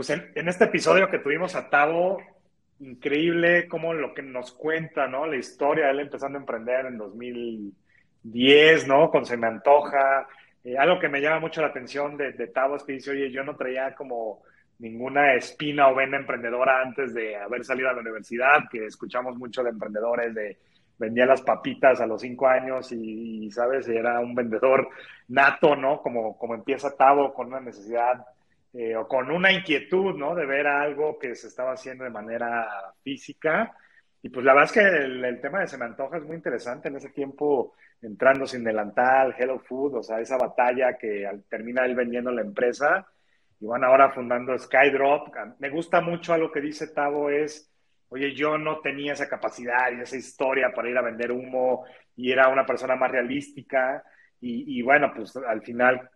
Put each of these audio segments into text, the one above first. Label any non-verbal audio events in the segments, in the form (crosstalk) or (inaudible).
Pues en, este episodio que tuvimos a Tavo, increíble como lo que nos cuenta, ¿no? La historia de él empezando a emprender en 2010, ¿no? Con Se me antoja. Eh, algo que me llama mucho la atención de, de Tavo es que dice, oye, yo no traía como ninguna espina o vena emprendedora antes de haber salido a la universidad, que escuchamos mucho de emprendedores de vendía las papitas a los cinco años y, sabes, era un vendedor nato, ¿no? Como, como empieza Tavo con una necesidad eh, o con una inquietud, ¿no? De ver algo que se estaba haciendo de manera física. Y pues la verdad es que el, tema de Se me antoja es muy interesante en ese tiempo, entrando sin delantal, Hello Food, o sea, esa batalla que al, termina él vendiendo la empresa. Y van ahora fundando Skydrop. Me gusta mucho algo que dice Tavo es, oye, yo no tenía esa capacidad y esa historia para ir a vender humo y era una persona más realística. Y, y bueno, pues al final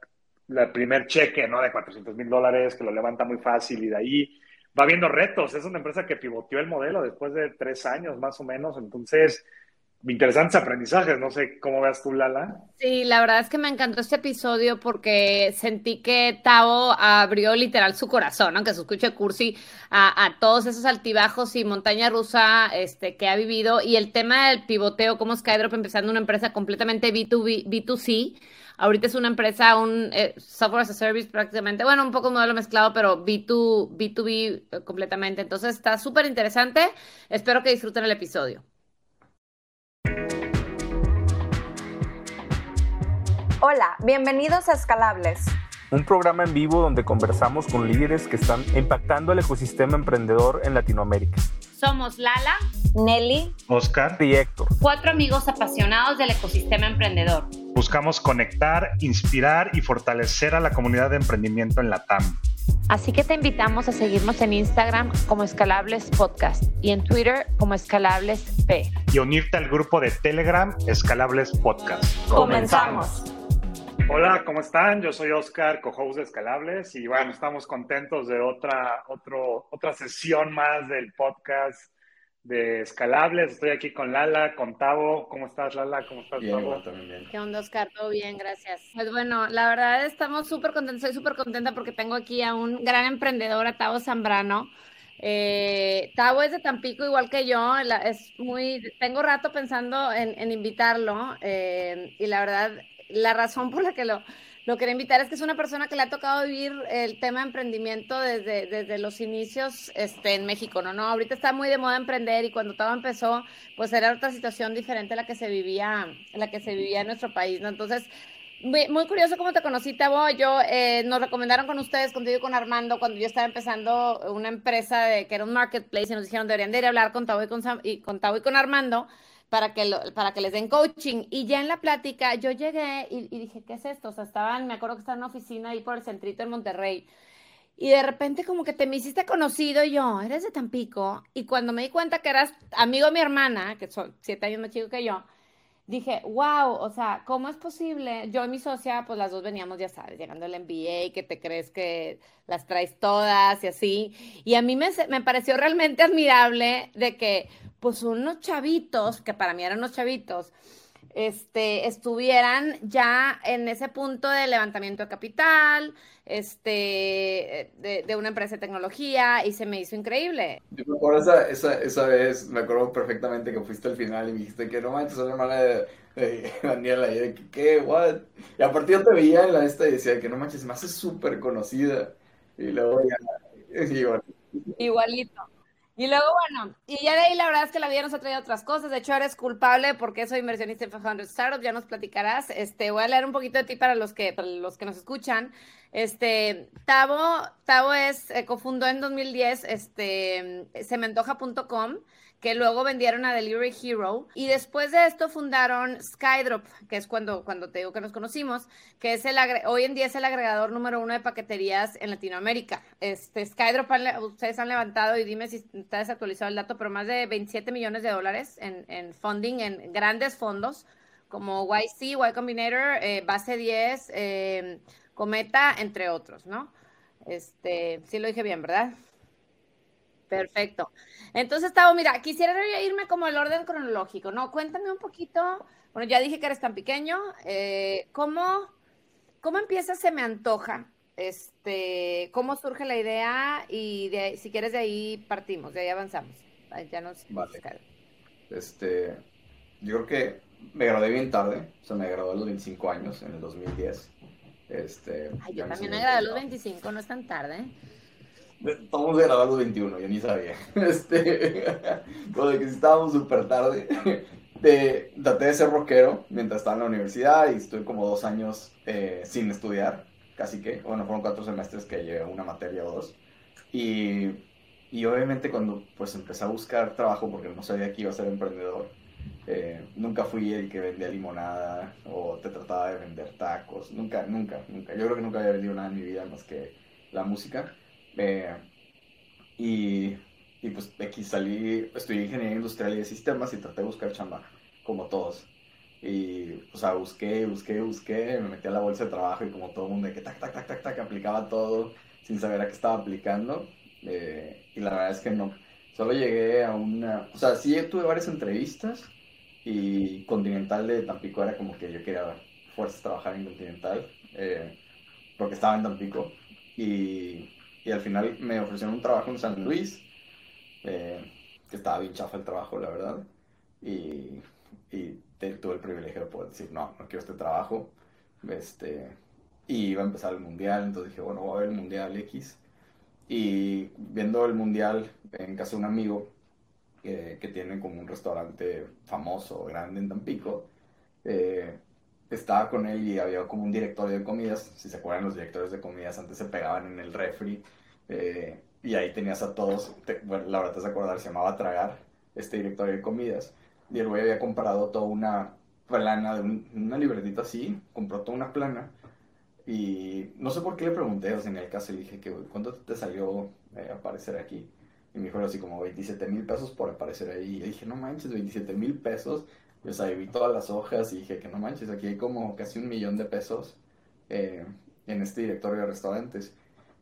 el primer cheque, ¿no? De 400 mil dólares, que lo levanta muy fácil y de ahí va viendo retos. Es una empresa que pivoteó el modelo después de tres años más o menos. Entonces, interesantes aprendizajes. No sé cómo veas tú, Lala. Sí, la verdad es que me encantó este episodio porque sentí que Tavo abrió literal su corazón, aunque se escuche cursi, a, a, todos esos altibajos y montaña rusa este, que ha vivido. Y el tema del pivoteo, como Skydrop empezando una empresa completamente B2B, B2C Ahorita es una empresa, un eh, software as a service prácticamente, bueno, un poco modelo mezclado, pero B2, B2B eh, completamente. Entonces está súper interesante. Espero que disfruten el episodio. Hola, bienvenidos a Escalables. Un programa en vivo donde conversamos con líderes que están impactando el ecosistema emprendedor en Latinoamérica. Somos Lala, Nelly, Oscar y Héctor. Cuatro amigos apasionados del ecosistema emprendedor. Buscamos conectar, inspirar y fortalecer a la comunidad de emprendimiento en la TAM. Así que te invitamos a seguirnos en Instagram como Escalables Podcast y en Twitter como Escalables P. Y unirte al grupo de Telegram Escalables Podcast. Comenzamos. Hola, ¿cómo están? Yo soy Oscar, co-host de Escalables, y bueno, estamos contentos de otra, otro, otra sesión más del podcast de Escalables. Estoy aquí con Lala, con Tavo. ¿Cómo estás, Lala? ¿Cómo estás, bien, Tavo? Bien. ¿Qué onda, Oscar? Todo bien, gracias. Pues bueno, la verdad estamos súper contentos, soy súper contenta porque tengo aquí a un gran emprendedor, a Tavo Zambrano. Eh, Tavo es de Tampico, igual que yo. es muy, tengo rato pensando en, invitarlo eh, y la verdad la razón por la que lo, lo quería invitar es que es una persona que le ha tocado vivir el tema de emprendimiento desde, desde los inicios este, en México, ¿no? ¿no? Ahorita está muy de moda emprender y cuando todo empezó, pues era otra situación diferente a la que se vivía, la que se vivía en nuestro país, ¿no? Entonces, muy, curioso cómo te conocí, Tabo. Yo, eh, nos recomendaron con ustedes, contigo y con Armando, cuando yo estaba empezando una empresa de, que era un marketplace y nos dijeron, deberían de ir a hablar con Tabo y con, y, con, Tabo y con Armando para que, para que les den coaching. Y ya en la plática yo llegué y, dije, ¿qué es esto? O sea, estaban, me acuerdo que estaba en una oficina ahí por el centrito en Monterrey. Y de repente como que te me hiciste conocido yo, eres de Tampico. Y cuando me di cuenta que eras amigo de mi hermana, que son siete años más chico que yo, dije, wow, o sea, ¿cómo es posible? Yo y mi socia, pues las dos veníamos, ya sabes, llegando al MBA, que te crees que las traes todas y así. Y a mí me, me pareció realmente admirable de que pues unos chavitos, que para mí eran unos chavitos, este, estuvieran ya en ese punto de levantamiento de capital, este, de, una empresa de tecnología, y se me hizo increíble. Yo me acuerdo esa, esa, esa, vez, me acuerdo perfectamente que fuiste al final y me dijiste que no manches, soy hermana de, (laughs) Daniela, y de que, ¿qué? ¿What? Y aparte yo te veía en la esta y decía que no manches, me hace súper conocida. Y luego ya, (laughs) Igualito. Y luego, bueno, y ya de ahí la verdad es que la vida nos ha traído otras cosas. De hecho, eres culpable porque soy inversionista en 500 Startups, ya nos platicarás. Este, voy a leer un poquito de ti para los que, para los que nos escuchan. Este, Tavo, Tavo es, eh, cofundó en 2010, este, sementoja.com que luego vendieron a Delivery Hero. Y después de esto fundaron Skydrop, que es cuando, cuando te digo que nos conocimos, que es el hoy en día es el agregador número uno de paqueterías en Latinoamérica. Este, Skydrop, ustedes han levantado, y dime si está desactualizado el dato, pero más de 27 millones de dólares en, en funding, en grandes fondos como YC, Y Combinator, eh, Base 10, eh, Cometa, entre otros, ¿no? Este, sí lo dije bien, ¿verdad? Perfecto. Entonces, Tavo, mira, quisiera irme como el orden cronológico, ¿no? Cuéntame un poquito, bueno, ya dije que eres tan pequeño, eh, ¿cómo, ¿cómo empieza Se Me Antoja? este, cómo surge la idea y de, si quieres de ahí partimos, de ahí avanzamos. Ya nos... Vale. Este, yo creo que me gradué bien tarde, o sea, me gradué a los 25 años, en el 2010. Este, Ay, yo también me gradué a los 25, no es tan tarde. ¿eh? A los 21, yo ni sabía. (laughs) Este, (laughs) lo de que estábamos súper tarde. (laughs) De, traté de ser rockero mientras estaba en la universidad y estuve como dos años eh, sin estudiar, casi que, bueno, fueron cuatro semestres que llevé una materia o dos. Y, y obviamente cuando pues empecé a buscar trabajo porque no sabía que iba a ser emprendedor, eh, nunca fui el que vendía limonada o te trataba de vender tacos. Nunca, nunca, nunca. Yo creo que nunca había vendido nada en mi vida más que la música. Eh, y, y, pues aquí salí, estudié ingeniería industrial y de sistemas y traté de buscar chamba, como todos. Y, o sea, busqué, busqué, busqué, me metí a la bolsa de trabajo y como todo el mundo de que tac, tac, tac, tac, tac, aplicaba todo sin saber a qué estaba aplicando. Eh, y la verdad es que no. Solo llegué a una, o sea, sí tuve varias entrevistas, y Continental de Tampico era como que yo quería fuerzas trabajar en Continental, eh, porque estaba en Tampico. Y, y, al final me ofrecieron un trabajo en San Luis, eh, que estaba bien chafa el trabajo, la verdad. Y, y tuve el privilegio de poder decir, no, no quiero este trabajo. Este, y iba a empezar el mundial, entonces dije, bueno, voy a ver el mundial X. Y viendo el mundial en casa de un amigo, que tienen como un restaurante famoso, grande en Tampico. Eh, estaba con él y había como un directorio de comidas. Si se acuerdan, los directores de comidas antes se pegaban en el refri. Eh, y ahí tenías a todos, bueno, la verdad te vas a acordar, se llamaba Tragar, este directorio de comidas. Y el güey había comprado toda una plana, de una libretita así, compró toda una plana. Y no sé por qué le pregunté, o sea, en el caso le dije que, ¿cuánto te salió eh, aparecer aquí? Y me dijo así como 27 mil pesos por aparecer ahí. Y dije, no manches, 27 mil pesos. Pues ahí vi todas las hojas y dije que no manches, aquí hay como casi un millón de pesos eh, en este directorio de restaurantes.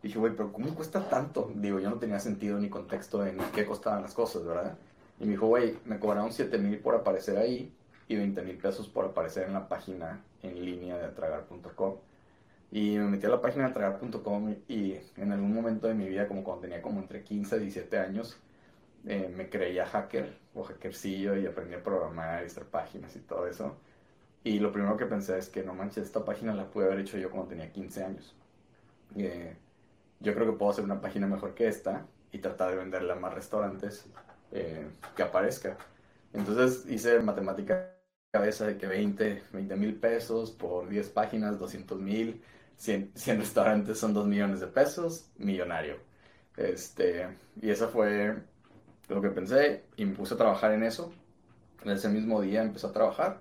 Y dije, güey, pero ¿cómo cuesta tanto? Digo, yo no tenía sentido ni contexto en qué costaban las cosas, ¿verdad? Y me dijo, güey, me cobraron 7 mil por aparecer ahí y 20 mil pesos por aparecer en la página en línea de atragar.com. Y me metí a la página de tragar.com y en algún momento de mi vida, como cuando tenía como entre 15 y 17 años, eh, me creía hacker o hackercillo y aprendí a programar y hacer páginas y todo eso. Y lo primero que pensé es que no manches, esta página la pude haber hecho yo cuando tenía 15 años. Eh, yo creo que puedo hacer una página mejor que esta y tratar de venderla a más restaurantes eh, que aparezca. Entonces hice matemática cabeza de que 20 mil pesos por 10 páginas, 200 mil 100, restaurantes son 2 millones de pesos, millonario. Este, y eso fue lo que pensé y me puse a trabajar en eso. Ese mismo día empecé a trabajar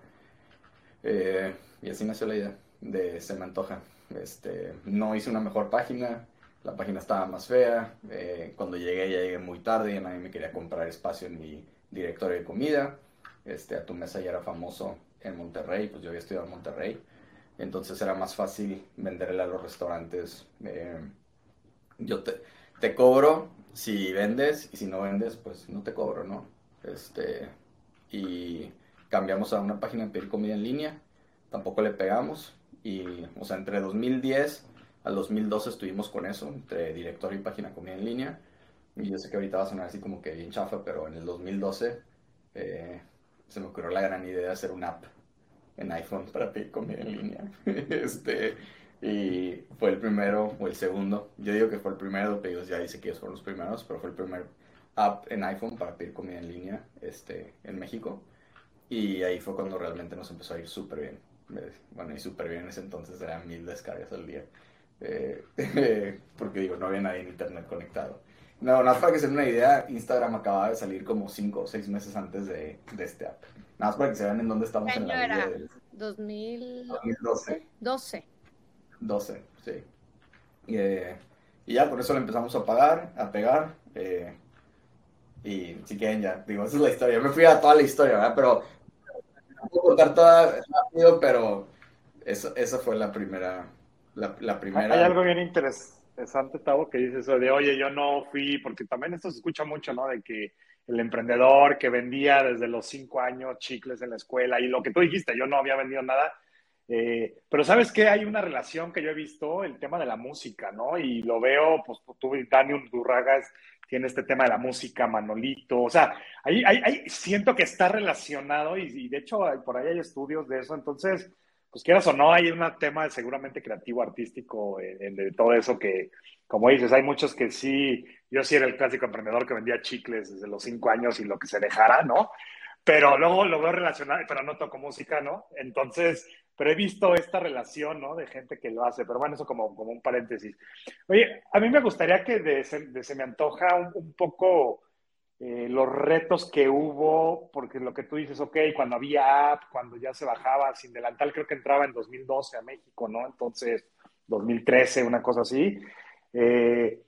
eh, y así nació la idea de Se me antoja. Este, no hice una mejor página, la página estaba más fea. Eh, cuando llegué ya llegué muy tarde y nadie me quería comprar espacio en mi directorio de comida. Este, a tu mesa ya era famoso en Monterrey, pues yo había estudiado en Monterrey. Entonces era más fácil venderle a los restaurantes. Eh, yo te, te, cobro si vendes y si no vendes, pues no te cobro, ¿no? Este, y cambiamos a una página de pedir comida en línea. Tampoco le pegamos. Y, o sea, entre 2010 al 2012 estuvimos con eso, entre directorio y página de comida en línea. Y yo sé que ahorita va a sonar así como que bien chafa, pero en el 2012 eh, se me ocurrió la gran idea de hacer una app en iPhone para pedir comida en línea. (laughs) este, y fue el primero o el segundo. Yo digo que fue el primero, pero ya dice que ellos fueron los primeros, pero fue el primer app en iPhone para pedir comida en línea este, en México. Y ahí fue cuando realmente nos empezó a ir súper bien. Bueno, y súper bien en ese entonces eran mil descargas al día. Eh, (laughs) porque digo, no había nadie en internet conectado. No, nada más para que se den una idea, Instagram acababa de salir como 5 o 6 meses antes de, de, este app. Nada más para que se vean en dónde estamos en la vida. Del... 2012. 12. 12, sí. Y, eh, ya, por eso le empezamos a pagar, a pegar. Eh, y si quieren ya, digo, esa es la historia. Yo me fui a toda la historia, ¿verdad? Pero no puedo contar toda rápido, pero esa, esa fue la primera, la, primera. Hay algo bien interesante Tavo, que dices eso de, oye, yo no fui, porque también esto se escucha mucho, ¿no? De que el emprendedor que vendía desde los cinco años chicles en la escuela y lo que tú dijiste, yo no había vendido nada. Eh, pero sabes que hay una relación que yo he visto, el tema de la música, ¿no? Y lo veo, pues tú, Daniel Durragas, tiene este tema de la música, Manolito, o sea, ahí, ahí, siento que está relacionado y, de hecho por ahí hay estudios de eso, entonces, pues quieras o no, hay un tema seguramente creativo, artístico, en, de todo eso que, como dices, hay muchos que sí, yo sí era el clásico emprendedor que vendía chicles desde los cinco años y lo que se dejara, ¿no? Pero luego lo veo relacionado, pero no toco música, ¿no? Entonces, pero he visto esta relación, ¿no? De gente que lo hace, pero bueno, eso como, como un paréntesis. Oye, a mí me gustaría que de, se me antoja un, poco eh, los retos que hubo, porque lo que tú dices, ok, cuando había app, cuando ya se bajaba sin delantal, creo que entraba en 2012 a México, ¿no? Entonces, 2013, una cosa así. Eh,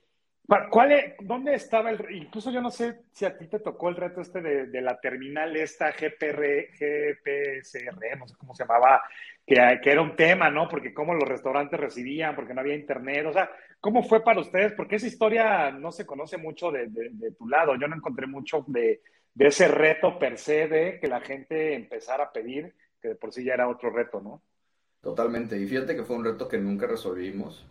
¿Cuál es, ¿Dónde estaba el Incluso yo no sé si a ti te tocó el reto este de, la terminal esta GPR, GPSR, no sé cómo se llamaba, que, que, era un tema, ¿no? Porque cómo los restaurantes recibían, porque no había internet, o sea, ¿cómo fue para ustedes? Porque esa historia no se conoce mucho de, tu lado, yo no encontré mucho de, ese reto per se de que la gente empezara a pedir, que de por sí ya era otro reto, ¿no? Totalmente, y fíjate que fue un reto que nunca resolvimos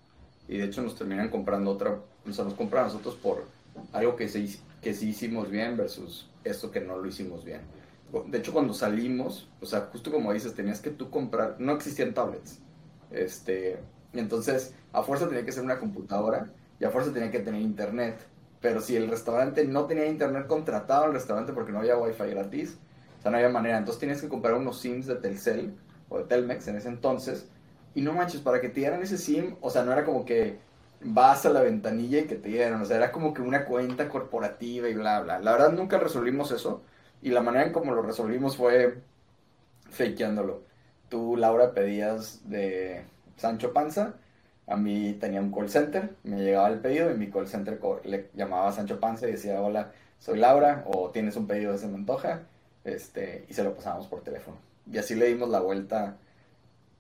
y de hecho nos terminan comprando otra, o sea, nos compran a nosotros por algo que sí, que sí hicimos bien versus esto que no lo hicimos bien. De hecho, cuando salimos, o sea, justo como dices, tenías que tú comprar, no existían tablets. Este, entonces, a fuerza tenía que ser una computadora y a fuerza tenía que tener internet. Pero si el restaurante no tenía internet contratado al restaurante porque no había wifi gratis, o sea, no había manera. Entonces tenías que comprar unos SIMs de Telcel o de Telmex en ese entonces y no manches, para que te dieran ese SIM, o sea, no era como que vas a la ventanilla y que te dieran, o sea, era como que una cuenta corporativa y bla, bla. La verdad nunca resolvimos eso y la manera en cómo lo resolvimos fue fakeándolo. Tú, Laura, pedías de Sancho Panza, a mí tenía un call center, me llegaba el pedido y mi call center le llamaba a Sancho Panza y decía, hola, soy Laura, o tienes un pedido de ese Montoja, este, y se lo pasábamos por teléfono. Y así le dimos la vuelta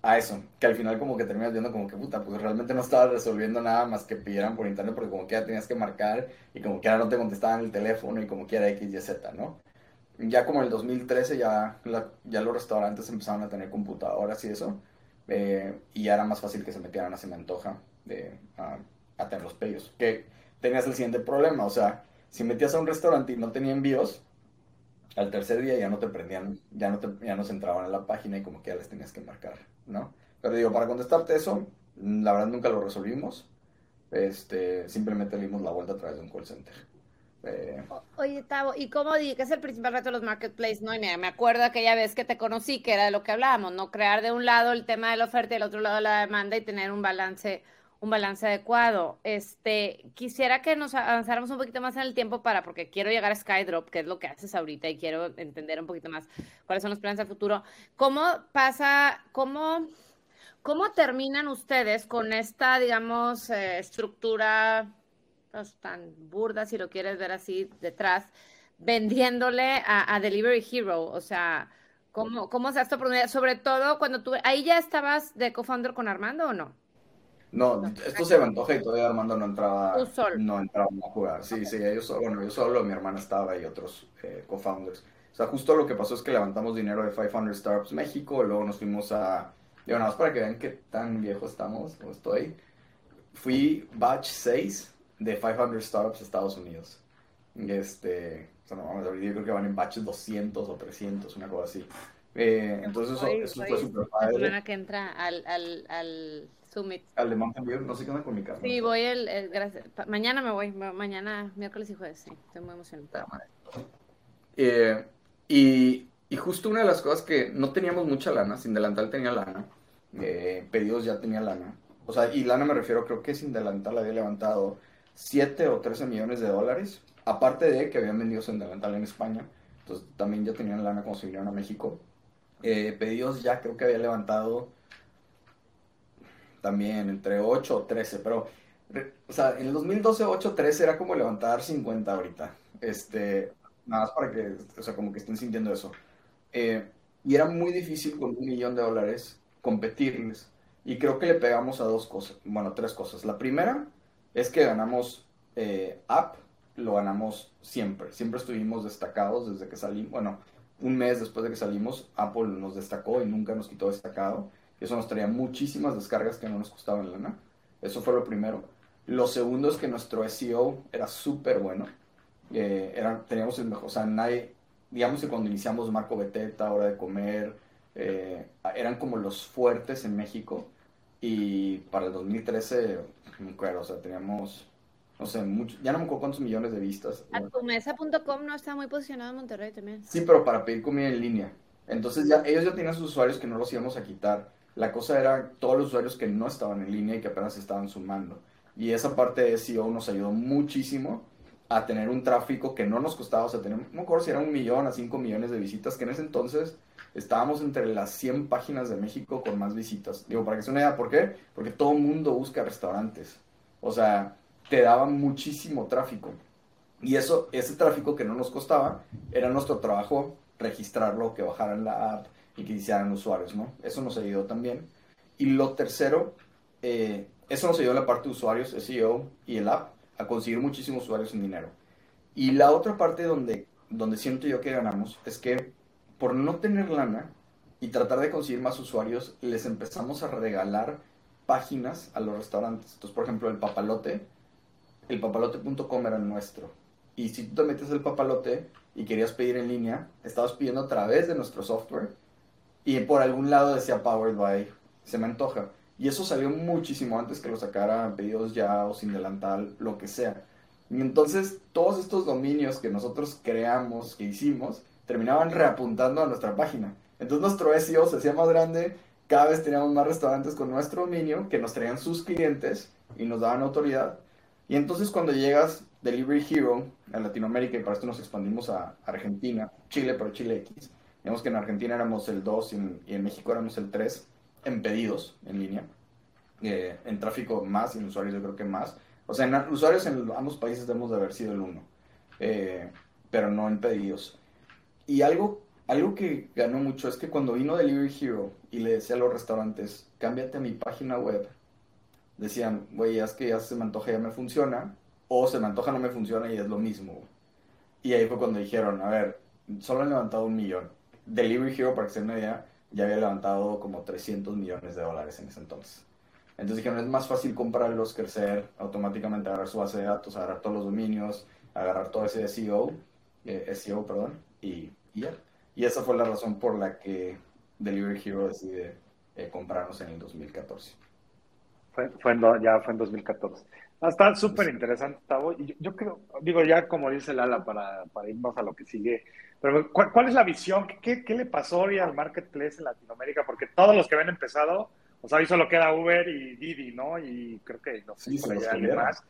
a eso, que al final como que terminas viendo como que puta, pues realmente no estaba resolviendo nada más que pidieran por internet porque como que ya tenías que marcar y como que ya no te contestaban el teléfono y como que era X, Y, Z, ¿no? Ya como en el 2013 ya, ya los restaurantes empezaron a tener computadoras y eso, eh, y ya era más fácil que se metieran a Se Me Antoja de, a, tener los pedidos. Que tenías el siguiente problema, o sea, si metías a un restaurante y no tenía envíos, al tercer día ya no te prendían, ya no, te, ya no se entraban a la página y como que ya les tenías que marcar, ¿no? Pero digo, para contestarte eso, la verdad nunca lo resolvimos. Este, simplemente le dimos la vuelta a través de un call center. Eh, oye, Tavo, ¿y cómo di que es el principal reto de los marketplaces? No, y me acuerdo aquella vez que te conocí, que era de lo que hablábamos, ¿no? Crear de un lado el tema de la oferta y del otro lado la demanda y tener un balance un balance adecuado. Este, quisiera que nos avanzáramos un poquito más en el tiempo para, porque quiero llegar a Skydrop, que es lo que haces ahorita, y quiero entender un poquito más cuáles son los planes del futuro. ¿Cómo pasa, cómo, cómo terminan ustedes con esta, digamos, eh, estructura pues, tan burda, si lo quieres ver así, detrás, vendiéndole a, Delivery Hero? O sea, ¿cómo, cómo se hace oportunidad? Sobre todo cuando tú, ahí ya estabas de co-founder con Armando o no? No, esto se me antoja y todavía Armando no entraba, no entraba a jugar. Sí, sí, ellos solo, bueno, yo solo, mi hermana estaba y otros eh, co-founders. O sea, justo lo que pasó es que levantamos dinero de 500 Startups México, luego nos fuimos a, digo, nada más para que vean qué tan viejo estamos, o estoy, fui batch 6 de 500 Startups Estados Unidos. Este, o sea, no vamos a yo creo que van en batches 200 o 300, una cosa así. Eh, entonces eso, eso fue súper padre. La semana que entra al, al, al Summit. Al de Mountain no sé qué onda con mi casa. Sí, voy el, gracias. mañana me voy, mañana, miércoles y jueves, sí, estoy muy emocionada. Eh, y, y, justo una de las cosas que no teníamos mucha lana, sin delantal tenía lana, eh, pedidos ya tenía lana. O sea, y lana me refiero, creo que sin delantal había levantado 7 o 13 millones de dólares, aparte de que habían vendido sin delantal en España, entonces también ya tenían lana cuando se vinieron a México. Eh, pedidos ya creo que había levantado también entre 8 o 13, pero, o sea, en el 2012 8 o 13 era como levantar 50 ahorita. Este, nada más para que, o sea, como que estén sintiendo eso. Eh, y era muy difícil con un millón de dólares competirles. Y creo que le pegamos a dos cosas, bueno, tres cosas. La primera es que ganamos eh, app, lo ganamos siempre. Siempre estuvimos destacados desde que salimos. Bueno, un mes después de que salimos, Apple nos destacó y nunca nos quitó destacado. Eso nos traía muchísimas descargas que no nos costaban lana. Eso fue lo primero. Lo segundo es que nuestro SEO era súper bueno. Eh, teníamos el mejor, o sea, nadie, digamos que cuando iniciamos Marco Beteta, Hora de Comer, eh, eran como los fuertes en México. Y para el 2013, no me acuerdo, o sea, teníamos, no sé, mucho, ya no me acuerdo cuántos millones de vistas. Atumesa.com no está muy posicionado en Monterrey también. Sí, pero para pedir comida en línea. Entonces ya ellos ya tenían sus usuarios que no los íbamos a quitar. La cosa era todos los usuarios que no estaban en línea y que apenas estaban sumando. Y esa parte de SEO nos ayudó muchísimo a tener un tráfico que no nos costaba, o sea, tenemos, no me acuerdo si era un millón a cinco millones de visitas, que en ese entonces estábamos entre las 100 páginas de México con más visitas. Digo, para que se una idea, ¿por qué? Porque todo el mundo busca restaurantes. O sea, te daba muchísimo tráfico. Y eso, ese tráfico que no nos costaba, era nuestro trabajo registrarlo, que bajaran la app y que hicieran usuarios, ¿no? Eso nos ayudó también. Y lo tercero, eh, eso nos ayudó la parte de usuarios, SEO y el app, a conseguir muchísimos usuarios en dinero. Y la otra parte donde, donde siento yo que ganamos es que por no tener lana y tratar de conseguir más usuarios, les empezamos a regalar páginas a los restaurantes. Entonces, por ejemplo, el papalote, el papalote.com era nuestro. Y si tú te metes el papalote y querías pedir en línea, estabas pidiendo a través de nuestro software y por algún lado decía Powered by, se me antoja. Y eso salió muchísimo antes que lo sacara pedidos ya o sin delantal, lo que sea. Y entonces todos estos dominios que nosotros creamos, que hicimos, terminaban reapuntando a nuestra página. Entonces nuestro SEO se hacía más grande, cada vez teníamos más restaurantes con nuestro dominio que nos traían sus clientes y nos daban autoridad. Y entonces cuando llegas Delivery Hero a Latinoamérica, y para esto nos expandimos a Argentina, Chile, pero Chile X, digamos que en Argentina éramos el 2 y en, y en México éramos el 3 en pedidos en línea, eh, en tráfico más y en usuarios yo creo que más. O sea, en usuarios en ambos países debemos de haber sido el 1, eh, pero no en pedidos. Y algo, algo que ganó mucho es que cuando vino Delivery Hero y le decía a los restaurantes, cámbiate a mi página web, decían, güey, es que ya se me antoja, ya me funciona, o se me antoja, no me funciona y es lo mismo. Y ahí fue cuando dijeron, a ver, solo han levantado un millón. Delivery Hero, para que se den idea, ya había levantado como 300 millones de dólares en ese entonces. Entonces dijeron, es más fácil comprarlos, crecer, automáticamente agarrar su base de datos, agarrar todos los dominios, agarrar todo ese SEO, eh, SEO perdón, y, y, ya. Y esa fue la razón por la que Delivery Hero decide eh, comprarnos en el 2014. Fue, fue ya fue en 2014. Ah, está súper interesante, Tavo. Y yo, yo, creo, digo, ya como dice Lala, para, para irnos a lo que sigue, pero ¿cuál, cuál es la visión? ¿Qué, ¿Qué, le pasó hoy al marketplace en Latinoamérica? Porque todos los que habían empezado, o sea, hoy solo queda Uber y Didi, ¿no? Y creo que no sé sí, por allá alguien más.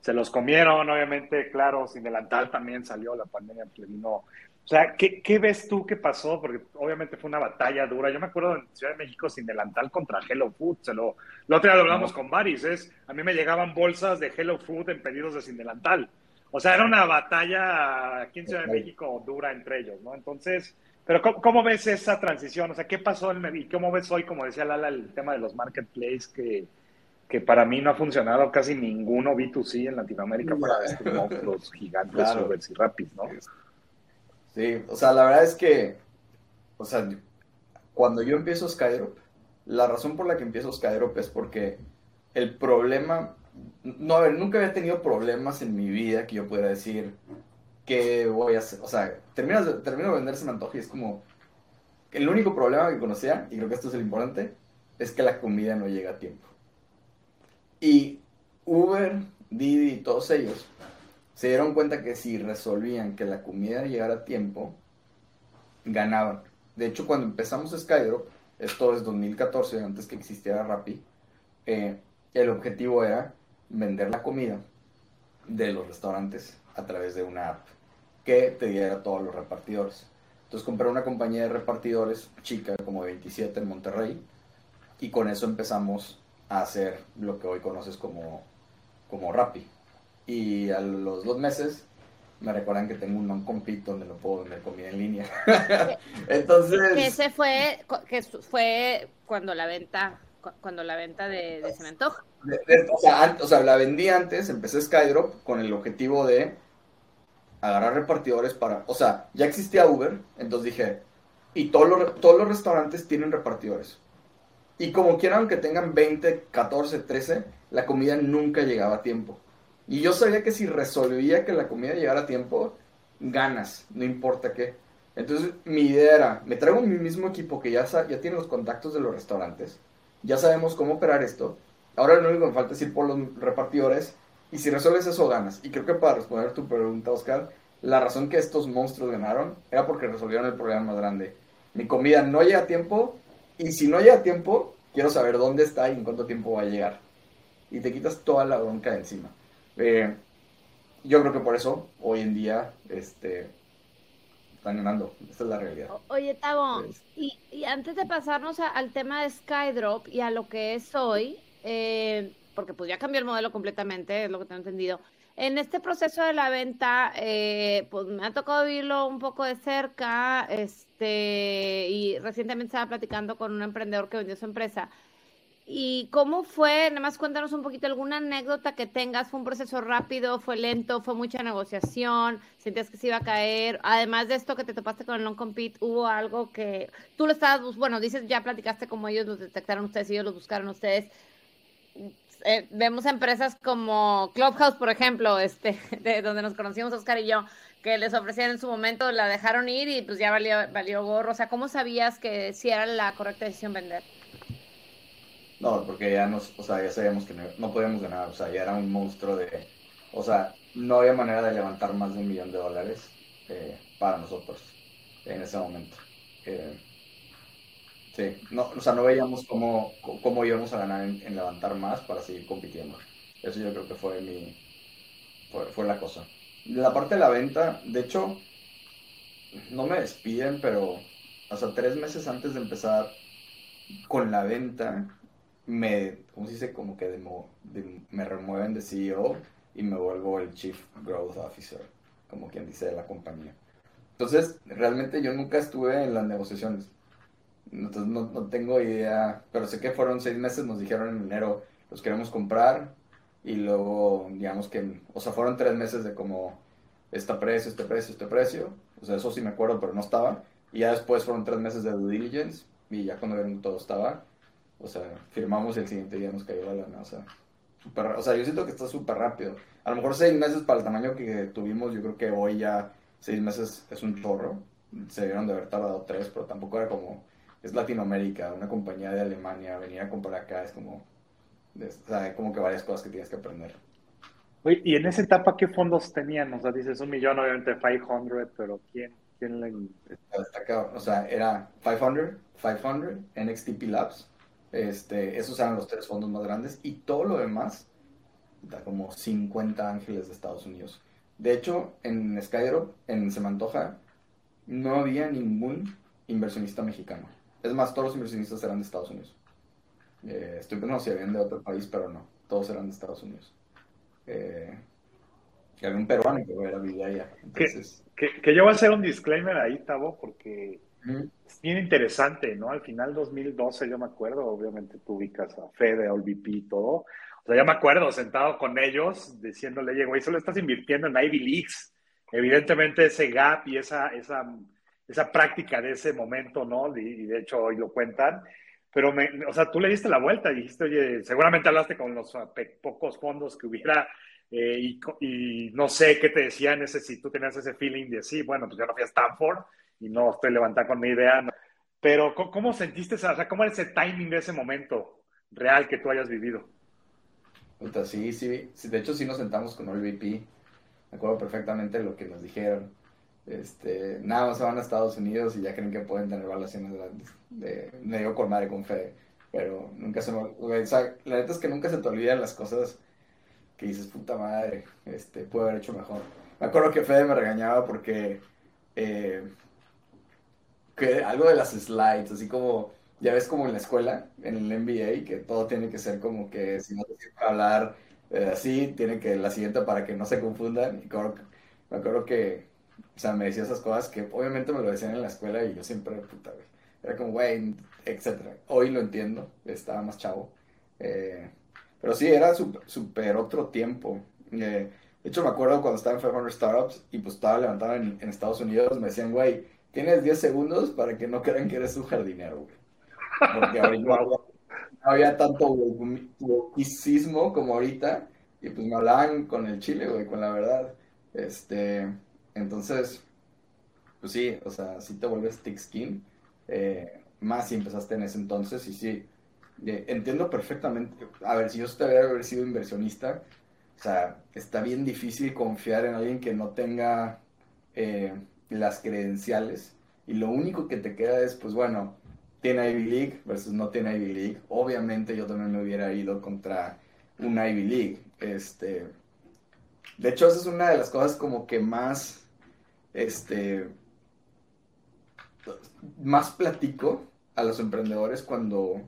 Se los comieron, obviamente, claro, sin delantal también salió la pandemia, pues le vino o sea, ¿qué, ¿qué, ves tú que pasó? Porque obviamente fue una batalla dura. Yo me acuerdo en Ciudad de México sin delantal contra Hello Food. Se lo, lo otro día lo hablamos con Baris. Es, a mí me llegaban bolsas de Hello Food en pedidos de sin delantal. O sea, era una batalla aquí en Ciudad de México dura entre ellos, ¿no? Entonces, pero ¿cómo, cómo ves esa transición? O sea, ¿qué pasó en y cómo ves hoy, como decía Lala, el tema de los marketplaces que, que para mí no ha funcionado casi ninguno B2C en Latinoamérica para (laughs) estos monstruos gigantes, claro. Ubers y Rapid, ¿no? Sí, o sea, la verdad es que, o sea, cuando yo empiezo Skydrop, la razón por la que empiezo Skydrop es porque el problema, no, a nunca había tenido problemas en mi vida que yo pudiera decir que voy a hacer, o sea, termino termino de venderse me antojo y es como, el único problema que conocía, y creo que esto es el importante, es que la comida no llega a tiempo. Y Uber, Didi y todos ellos se dieron cuenta que si resolvían que la comida llegara a tiempo, ganaban. De hecho, cuando empezamos Skydrop, esto es 2014, antes que existiera Rappi, eh, el objetivo era vender la comida de los restaurantes a través de una app que te diera todos los repartidores. Entonces compré una compañía de repartidores chica, como 27 en Monterrey, y con eso empezamos a hacer lo que hoy conoces como, como Rappi y a los dos meses me recuerdan que tengo un non-compete donde no puedo vender comida en línea. (laughs) Entonces... Ese fue, que fue cuando la venta, cuando la venta de, de Se me antoja. De, de, o, sea, o, sea, la vendí antes, empecé Skydrop con el objetivo de agarrar repartidores para, o sea, ya existía Uber, entonces dije, y todos los, todos los restaurantes tienen repartidores. Y como quieran que tengan 20, 14, 13, la comida nunca llegaba a tiempo. Y yo sabía que si resolvía que la comida llegara a tiempo, ganas, no importa qué. Entonces mi idea era, me traigo mi mismo equipo que ya, ya tiene los contactos de los restaurantes, ya sabemos cómo operar esto, ahora lo único que me falta es ir por los repartidores y si resuelves eso ganas. Y creo que para responder tu pregunta, Oscar, la razón que estos monstruos ganaron era porque resolvieron el problema más grande. Mi comida no llega a tiempo y si no llega a tiempo, quiero saber dónde está y en cuánto tiempo va a llegar. Y te quitas toda la bronca de encima. Eh, yo creo que por eso hoy en día este, están ganando. Esta es la realidad. Oye, Tabo, y, antes de pasarnos al tema de Skydrop y a lo que es hoy, eh, porque pues ya cambió el modelo completamente, es lo que tengo entendido. En este proceso de la venta, eh, pues me ha tocado vivirlo un poco de cerca, este, y recientemente estaba platicando con un emprendedor que vendió su empresa. ¿Y cómo fue? Nada más cuéntanos un poquito alguna anécdota que tengas. ¿Fue un proceso rápido? ¿Fue lento? ¿Fue mucha negociación? ¿Sentías que se iba a caer? Además de esto que te topaste con el non-compete, ¿hubo algo que tú lo estabas, bueno, dices, ya platicaste como ellos los detectaron ustedes y ellos los buscaron ustedes? Eh, vemos empresas como Clubhouse, por ejemplo, este, (laughs) de donde nos conocimos Oscar y yo, que les ofrecían en su momento, la dejaron ir y pues ya valió, valió gorro. O sea, ¿cómo sabías que si era la correcta decisión vender? No, porque ya nos, o sea, ya sabíamos que no, podíamos ganar, o sea, ya era un monstruo de, o sea, no había manera de levantar más de un millón de dólares eh, para nosotros en ese momento. Eh, sí, no, o sea, no veíamos cómo, cómo íbamos a ganar en, levantar más para seguir compitiendo. Eso yo creo que fue mi, fue, la cosa. La parte de la venta, de hecho, no me despiden, pero, sea, tres meses antes de empezar con la venta, me, ¿cómo se dice? Como que de, me remueven de CEO y me vuelvo el Chief Growth Officer, como quien dice de la compañía. Entonces, realmente yo nunca estuve en las negociaciones. Entonces, no, no tengo idea, pero sé que fueron seis meses, nos dijeron en enero, los queremos comprar y luego, digamos que, o sea, fueron tres meses de como, este precio, este precio, este precio. O sea, eso sí me acuerdo, pero no estaba. Y ya después fueron tres meses de due diligence y ya cuando vieron todo estaba. O sea, firmamos y el siguiente día nos cayó la lana. O sea, super, o sea yo siento que está súper rápido. A lo mejor seis meses para el tamaño que tuvimos, yo creo que hoy ya seis meses es un chorro. Se debieron de haber tardado tres, pero tampoco era como, es Latinoamérica, una compañía de Alemania, venir a comprar acá es como, o sea, como que varias cosas que tienes que aprender. Oye, y en esa etapa, ¿qué fondos tenían? O sea, dices un millón, obviamente 500, pero ¿quién, quién le...? O sea, era 500, 500, NXTP Labs, este, esos eran los tres fondos más grandes y todo lo demás da como 50 ángeles de Estados Unidos. De hecho, en Skydrop, en Semantoja, no había ningún inversionista mexicano. Es más, todos los inversionistas eran de Estados Unidos. Eh, estoy pensando si habían de otro país, pero no. Todos eran de Estados Unidos. Eh, había un peruano que era allá. Entonces... Que, que, yo voy a hacer un disclaimer ahí, Tavo, porque es bien interesante, ¿no? Al final 2012 yo me acuerdo, obviamente tú ubicas a Fede, a OLVP y todo. O sea, ya me acuerdo sentado con ellos diciéndole, güey, solo estás invirtiendo en Ivy Leagues. Evidentemente ese gap y esa, esa, esa práctica de ese momento, ¿no? Y, de hecho hoy lo cuentan. Pero, me, o sea, tú le diste la vuelta y dijiste, oye, seguramente hablaste con los pocos fondos que hubiera eh, y, y, no sé qué te decían ese, si tú tenías ese feeling de sí, bueno, pues yo no fui a Stanford, y no estoy levantando con mi idea. Pero, ¿cómo, sentiste, o sea, cómo era ese timing de ese momento real que tú hayas vivido? Sí, sí, sí, de hecho sí nos sentamos con OLVP, me acuerdo perfectamente lo que nos dijeron. Este, nada más se van a Estados Unidos y ya creen que pueden tener relaciones grandes. De, me dio con madre con Fede, pero nunca se me... O la neta es que nunca se te olvidan las cosas que dices, puta madre, este, puedo haber hecho mejor. Me acuerdo que Fede me regañaba porque eh, algo de las slides, así como, ya ves como en la escuela, en el MBA, que todo tiene que ser como que si no te sirve hablar eh, así, tiene que la siguiente para que no se confundan. Y me acuerdo que, o sea, me decía esas cosas que obviamente me lo decían en la escuela y yo siempre, puta, Era como, güey, etcétera. Hoy lo entiendo, estaba más chavo. Eh, pero sí, era súper otro tiempo. Eh, de hecho, me acuerdo cuando estaba en 500 Startups y pues estaba levantado en, en Estados Unidos, me decían, güey, Tienes 10 segundos para que no crean que eres un jardinero, güey. Porque había tanto wokeismo como ahorita, y pues me hablaban con el chile, güey, con la verdad. Este, entonces, pues sí, o sea, sí te vuelves thick skin, eh, más si empezaste en ese entonces, y sí, eh, entiendo perfectamente, a ver, si yo te haber sido inversionista, o sea, está bien difícil confiar en alguien que no tenga eh, las credenciales y lo único que te queda es, pues bueno, tiene Ivy League versus no tiene Ivy League. Obviamente yo también me hubiera ido contra una Ivy League. Este, de hecho, esa es una de las cosas como que más, este, más platico a los emprendedores cuando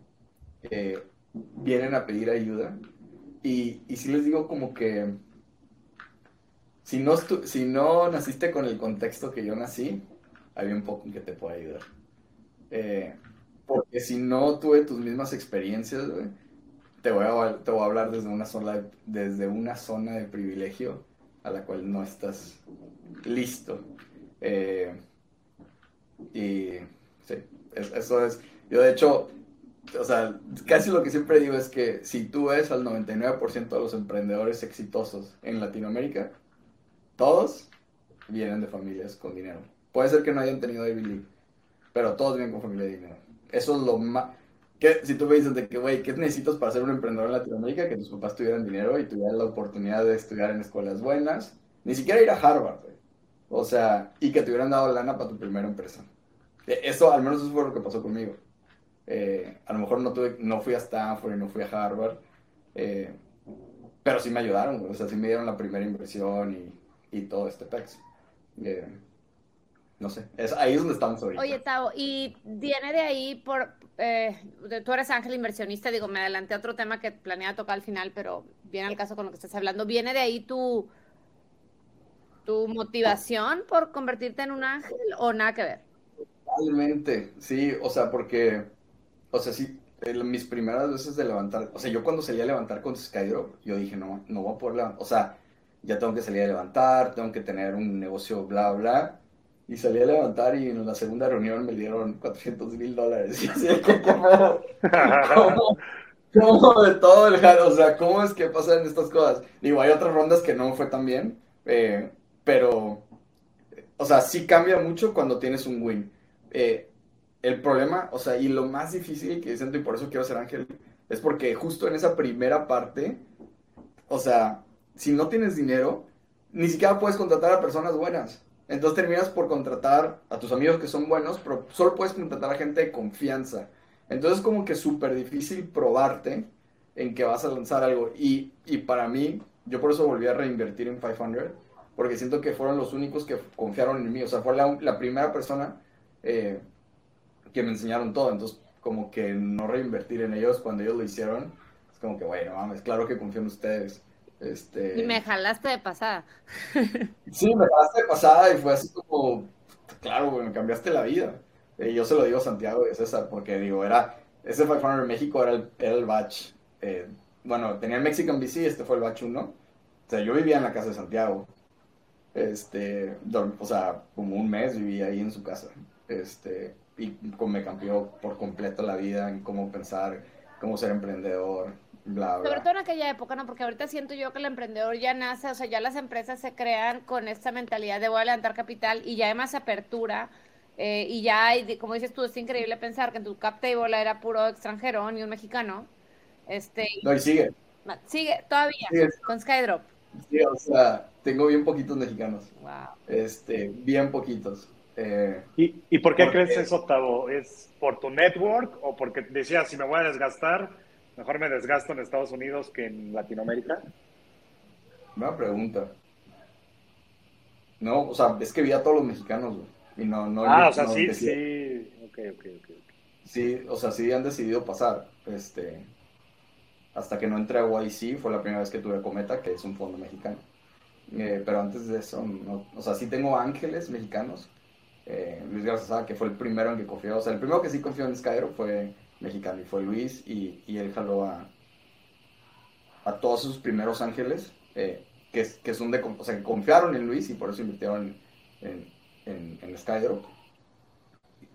eh, vienen a pedir ayuda. Y, y sí les digo como que si no, si no naciste con el contexto que yo nací, había un poco que te pueda ayudar. Eh, porque si no tuve tus mismas experiencias, te voy, a, te voy a hablar desde una, zona, desde una zona de privilegio a la cual no estás listo. Eh, y sí, eso es. Yo, de hecho, o sea, casi lo que siempre digo es que si tú ves al 99% de los emprendedores exitosos en Latinoamérica, todos vienen de familias con dinero. Puede ser que no hayan tenido Ivy League, pero todos vienen con familia de dinero. Eso es lo más... Si tú me dices de que, güey, ¿qué necesitas para ser un emprendedor en Latinoamérica? Que tus papás tuvieran dinero y tuvieran la oportunidad de estudiar en escuelas buenas. Ni siquiera ir a Harvard, güey. O sea, y que te hubieran dado lana para tu primera empresa. E, eso, al menos eso fue lo que pasó conmigo. Eh, a lo mejor no, tuve, no fui a Stanford y no fui a Harvard, eh, pero sí me ayudaron, güey. O sea, sí me dieron la primera inversión y y todo este pex. Eh, no sé, es, ahí es donde estamos ahorita. Oye, Tavo, y viene de ahí por, eh, tú eres ángel inversionista, digo, me adelanté a otro tema que planeaba tocar al final, pero viene al caso con lo que estás hablando. ¿Viene de ahí tu, tu motivación por convertirte en un ángel o nada que ver? Totalmente, sí, o sea, porque, o sea, sí, mis primeras veces de levantar, o sea, yo cuando salí a levantar con Skydrop, yo dije, no, no voy a poder levantar, o sea, ya tengo que salir a levantar, tengo que tener un negocio, bla, bla. Y salí a levantar y en la segunda reunión me dieron 400 mil dólares. (laughs) Y así, ¿qué, ¿Cómo, ¿Cómo, de todo el o sea, cómo es que pasan estas cosas? Digo, hay otras rondas que no fue tan bien, eh, pero, o sea, sí cambia mucho cuando tienes un win. Eh, el problema, o sea, y lo más difícil que siento, y por eso quiero ser ángel, es porque justo en esa primera parte, o sea, si no tienes dinero, ni siquiera puedes contratar a personas buenas. Entonces terminas por contratar a tus amigos que son buenos, pero solo puedes contratar a gente de confianza. Entonces es como que súper difícil probarte en que vas a lanzar algo. Y, y, para mí, yo por eso volví a reinvertir en 500, porque siento que fueron los únicos que confiaron en mí. O sea, fue la, la primera persona eh, que me enseñaron todo. Entonces, como que no reinvertir en ellos cuando ellos lo hicieron, es como que, bueno, mames, claro que confío en ustedes. Este... Y me jalaste de pasada. (laughs) Sí, me jalaste de pasada y fue así como, claro, me cambiaste la vida. Y yo se lo digo a Santiago y a César, porque digo, era, ese 500 en México era el, el batch, eh, bueno, tenía el Mexican BC, este fue el batch 1. O sea, yo vivía en la casa de Santiago. Este, o sea, como un mes vivía ahí en su casa. Este, y me cambió por completo la vida en cómo pensar, cómo ser emprendedor, sobre todo en aquella época, ¿no? Porque ahorita siento yo que el emprendedor ya nace, o sea, ya las empresas se crean con esta mentalidad de voy a levantar capital y ya hay más apertura. Eh, y ya hay, como dices tú, es increíble pensar que en tu cap table era puro extranjero, ni un mexicano. Este, no, y sigue. Sigue, todavía, con Skydrop. Sí, o sea, tengo bien poquitos mexicanos. Wow. Este, bien poquitos. Eh, ¿Y, ¿Y, por qué crees eso, Tavo? ¿Es por tu network o porque decías, si me voy a desgastar, Mejor me desgasto en Estados Unidos que en Latinoamérica. Buena pregunta. No, o sea, es que vi a todos los mexicanos, Y no, no, ah, o sea, sí, sí. Ok, ok, ok. Sí, o sea, sí han decidido pasar. Este. Hasta que no entré a YC, fue la primera vez que tuve Cometa, que es un fondo mexicano. Eh, pero antes de eso, no, o sea, sí tengo ángeles mexicanos. Eh, Luis Garza, que fue el primero en que confió. O sea, el primero que sí confió en Skyro fue mexicano y fue Luis y, y él jaló a, a todos sus primeros ángeles eh, que, que, son de, o sea, confiaron en Luis y por eso invirtieron en, en, en, Skydrop.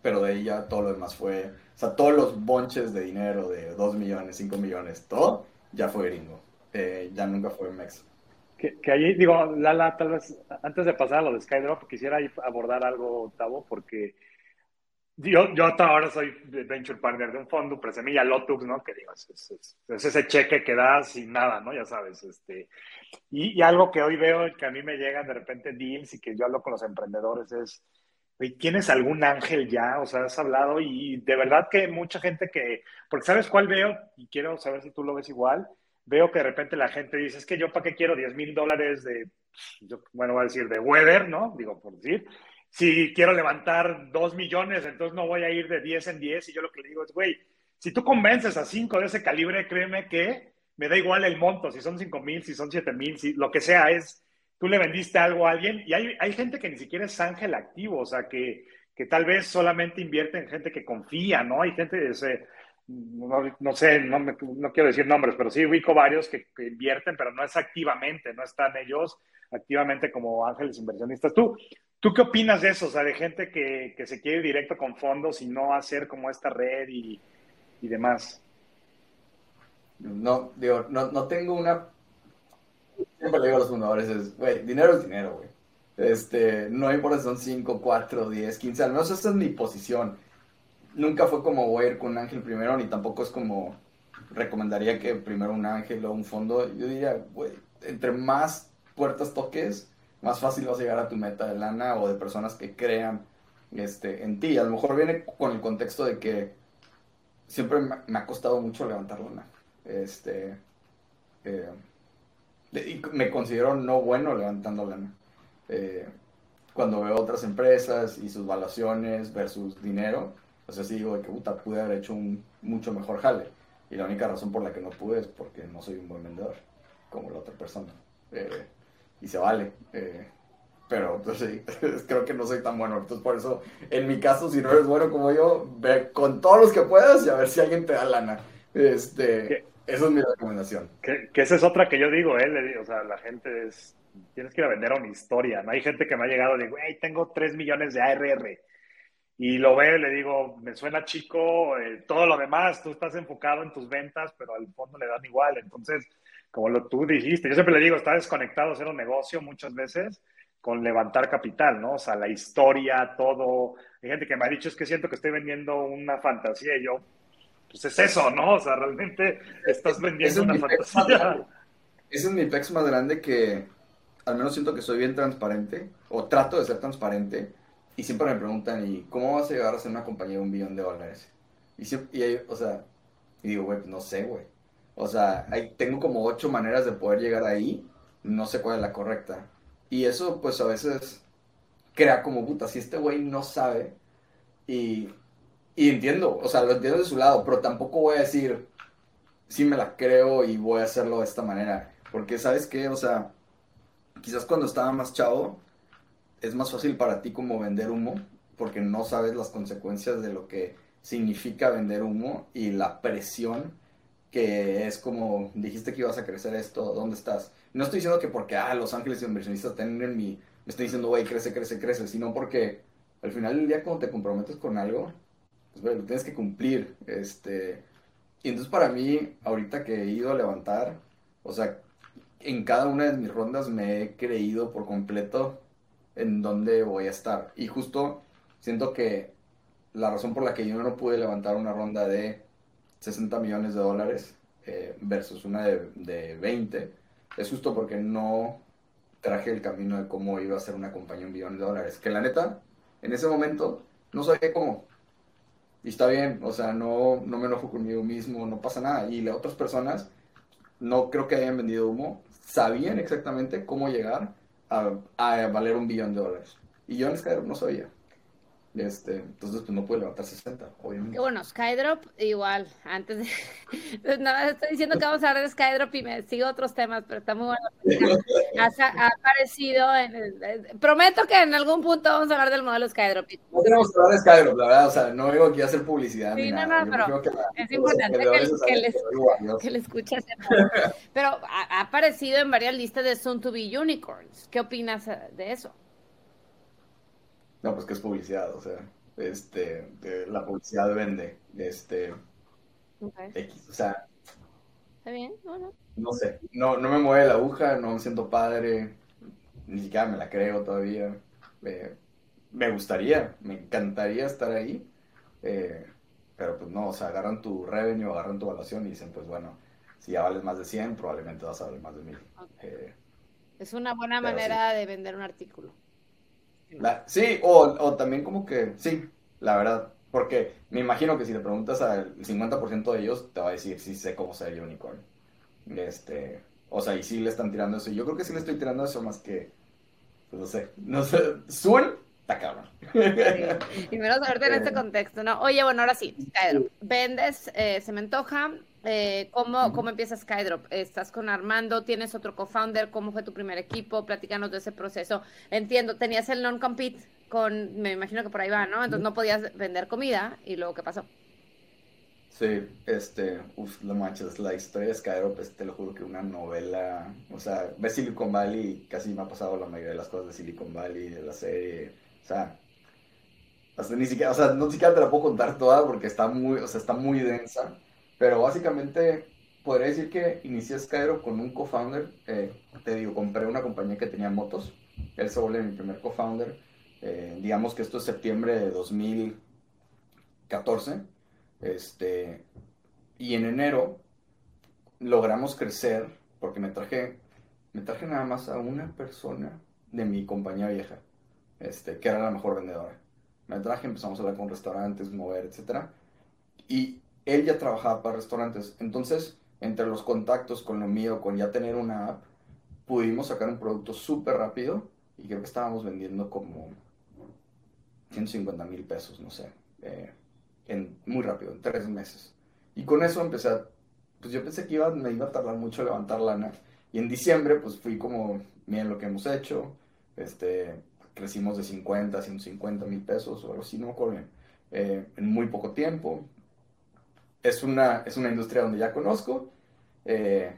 pero de ahí ya todo lo demás fue, o sea, todos los bonches de dinero de 2 millones, 5 millones, todo, ya fue gringo. Eh, ya nunca fue Mex. Que, que ahí, digo, Lala, tal vez antes de pasar a lo de Skydrop, quisiera abordar algo, Tavo, porque yo, yo hasta ahora soy venture partner de un fondo, Presemilla Lotux, ¿no? Que digo, es, es, es, ese cheque que das sin nada, ¿no? Ya sabes, este. Y, y, algo que hoy veo, que a mí me llegan de repente deals y que yo hablo con los emprendedores es, ¿tienes algún ángel ya? O sea, has hablado y de verdad que mucha gente que, porque ¿sabes cuál veo? Y quiero saber si tú lo ves igual. Veo que de repente la gente dice, es que yo para qué quiero 10 mil dólares de, yo, bueno, voy a decir, de weather, ¿no? Digo, por decir si quiero levantar dos millones, entonces no voy a ir de 10 en 10. Y yo lo que le digo es, güey, si tú convences a cinco de ese calibre, créeme que me da igual el monto, si son cinco mil, si son siete mil, si lo que sea, es, tú le vendiste algo a alguien y hay, hay gente que ni siquiera es ángel activo, o sea, que, que tal vez solamente invierte en gente que confía, ¿no? Hay gente, ese, no, no, sé, no, me, no, quiero decir nombres, pero sí ubico varios que, que, invierten, pero no es activamente, no están ellos activamente como ángeles inversionistas. ¿Tú, ¿Tú qué opinas de eso? O sea, de gente que, que se quiere ir directo con fondos y no hacer como esta red y, y demás. No, digo, no, no tengo una... Siempre le digo a los fundadores, es, güey, dinero es dinero, güey. Este, no importa si son 5, 4, 10, 15, al menos esta es mi posición. Nunca fue como voy a ir con un ángel primero, ni tampoco es como recomendaría que primero un ángel o un fondo. Yo diría, güey, entre más puertas toques, más fácil vas a llegar a tu meta de lana o de personas que crean este, en ti. A lo mejor viene con el contexto de que siempre me ha costado mucho levantar lana. Este, eh, y me considero no bueno levantando lana. Eh, cuando veo otras empresas y sus valuaciones versus dinero, o sea, sí digo de que puta, pude haber hecho un mucho mejor jale. Y la única razón por la que no pude es porque no soy un buen vendedor, como la otra persona. Eh, y se vale. Eh, pero pues, sí, (laughs) creo que no soy tan bueno. Entonces, por eso, en mi caso, si no eres bueno como yo, ve con todos los que puedas y a ver si alguien te da lana. Este, eso es mi recomendación. Que, que, esa es otra que yo digo, ¿eh? Le digo, o sea, la gente es. Tienes que ir a vender una historia. No hay gente que me ha llegado y digo, güey, tengo 3 millones de ARR. Y lo veo y le digo, me suena chico, eh, todo lo demás, tú estás enfocado en tus ventas, pero al fondo le dan igual. Entonces, como lo tú dijiste, yo siempre le digo, está desconectado hacer un negocio muchas veces con levantar capital, ¿no? O sea, la historia, todo. Hay gente que me ha dicho, es que siento que estoy vendiendo una fantasía y yo, pues es eso, ¿no? O sea, realmente estás vendiendo una fantasía. Ese (laughs) es mi pex más grande que al menos siento que soy bien transparente, o trato de ser transparente, y siempre me preguntan, ¿y cómo vas a llegar a ser una compañía de un billón de dólares? Y, siempre, y o sea, y digo, güey, pues no sé, güey. O sea, hay, tengo como ocho maneras de poder llegar ahí, no sé cuál es la correcta. Y eso, pues a veces crea como puta, si este güey no sabe, y, y entiendo, o sea, lo entiendo de su lado, pero tampoco voy a decir, sí me la creo y voy a hacerlo de esta manera. Porque, ¿sabes qué? O sea, quizás cuando estaba más chavo, es más fácil para ti como vender humo, porque no sabes las consecuencias de lo que significa vender humo y la presión que es como, dijiste que ibas a crecer esto, ¿dónde estás? No estoy diciendo que porque, ah, los ángeles inversionistas tienen mi, me estoy diciendo, güey, crece, crece, crece, sino porque al final del día cuando te comprometes con algo, pues, lo tienes que cumplir, este, y entonces para mí, ahorita que he ido a levantar, o sea, en cada una de mis rondas me he creído por completo en dónde voy a estar, y justo siento que la razón por la que yo no pude levantar una ronda de 60 millones de dólares eh, versus una de, de, 20, es justo porque no traje el camino de cómo iba a ser una compañía un billón de dólares. Que la neta, en ese momento, no sabía cómo. Y está bien, o sea, no, no me enojo conmigo mismo, no pasa nada. Y las otras personas, no creo que hayan vendido humo, sabían exactamente cómo llegar a, valer un billón de dólares. Y yo en Skype no sabía. Este, entonces, pues no puede levantar 60, obviamente. Bueno, Skydrop, igual, antes de. (laughs) Pues, nada, estoy diciendo que vamos a hablar de Skydrop y me sigo otros temas, pero está muy bueno. (laughs) Ha, aparecido. En, prometo que en algún punto vamos a hablar del modelo Skydrop. No tenemos que hablar de Skydrop, la verdad, o sea, no vengo aquí a hacer publicidad. Sí, no, nada. no, pero es importante que, que, les, que le escuches. Pero ha, ha aparecido en varias listas de Soon to Be Unicorns. ¿Qué opinas de eso? No, pues que es publicidad, o sea. este, la publicidad vende, este, Okay. X, o sea, Está bien, bueno. no sé, no, no me mueve la aguja, no me siento padre, ni siquiera me la creo todavía. Eh, me gustaría, me encantaría estar ahí, eh, pero pues no, o sea, agarran tu revenue, agarran tu evaluación y dicen, pues bueno, si ya vales más de 100, probablemente vas a valer más de 1000. Eh, Es una buena manera de vender un artículo. La- sí, o, o también como que, sí, la verdad, porque me imagino que si le preguntas al 50% de ellos, te va a decir, sí sé cómo ser unicorn. Este, o sea, y sí le están tirando eso. Yo creo que sí le estoy tirando eso más que, pues no sé, no sé, Zoom, está cabrón. Y menos ahorita en este (laughs) contexto, ¿no? Oye, bueno, ahora sí, Skydrop. Vendes, eh, se me antoja. Eh, ¿cómo. ¿Cómo empieza Skydrop? ¿Estás con Armando? ¿Tienes otro co-founder? ¿Cómo fue tu primer equipo? Platícanos de ese proceso. Entiendo, tenías el non-compete con, me imagino que por ahí va, ¿no? Entonces no podías vender comida. ¿Y luego qué pasó? Sí, este, uff, no manches, la historia de Skyrock, pues te lo juro que una novela, o sea, ves Silicon Valley y casi me ha pasado la mayoría de las cosas de Silicon Valley, de la serie, o sea, hasta ni siquiera, o sea, no siquiera te la puedo contar toda porque está muy, o sea, está muy densa, pero básicamente podría decir que inicié Skyrock con un co-founder, eh, te digo, compré una compañía que tenía motos, él se vuelve mi primer co-founder, eh, digamos que esto es septiembre de 2014, este, y en enero logramos crecer porque me traje, me traje nada más a una persona de mi compañía vieja, este, que era la mejor vendedora. Me traje, empezamos a hablar con restaurantes, mover, etcétera. Y él ya trabajaba para restaurantes. Entonces, entre los contactos con lo mío, con ya tener una app, pudimos sacar un producto súper rápido y creo que estábamos vendiendo como 150 mil pesos, no sé. eh, en, muy rápido, en tres meses. Y con eso empecé a, pues yo pensé que iba, me iba a tardar mucho levantar lana. Y en diciembre, pues fui como, miren lo que hemos hecho, este, crecimos de 50 a 150 mil pesos o algo así, no me acuerdo bien, eh, en muy poco tiempo. Es una, es una industria donde ya conozco, eh,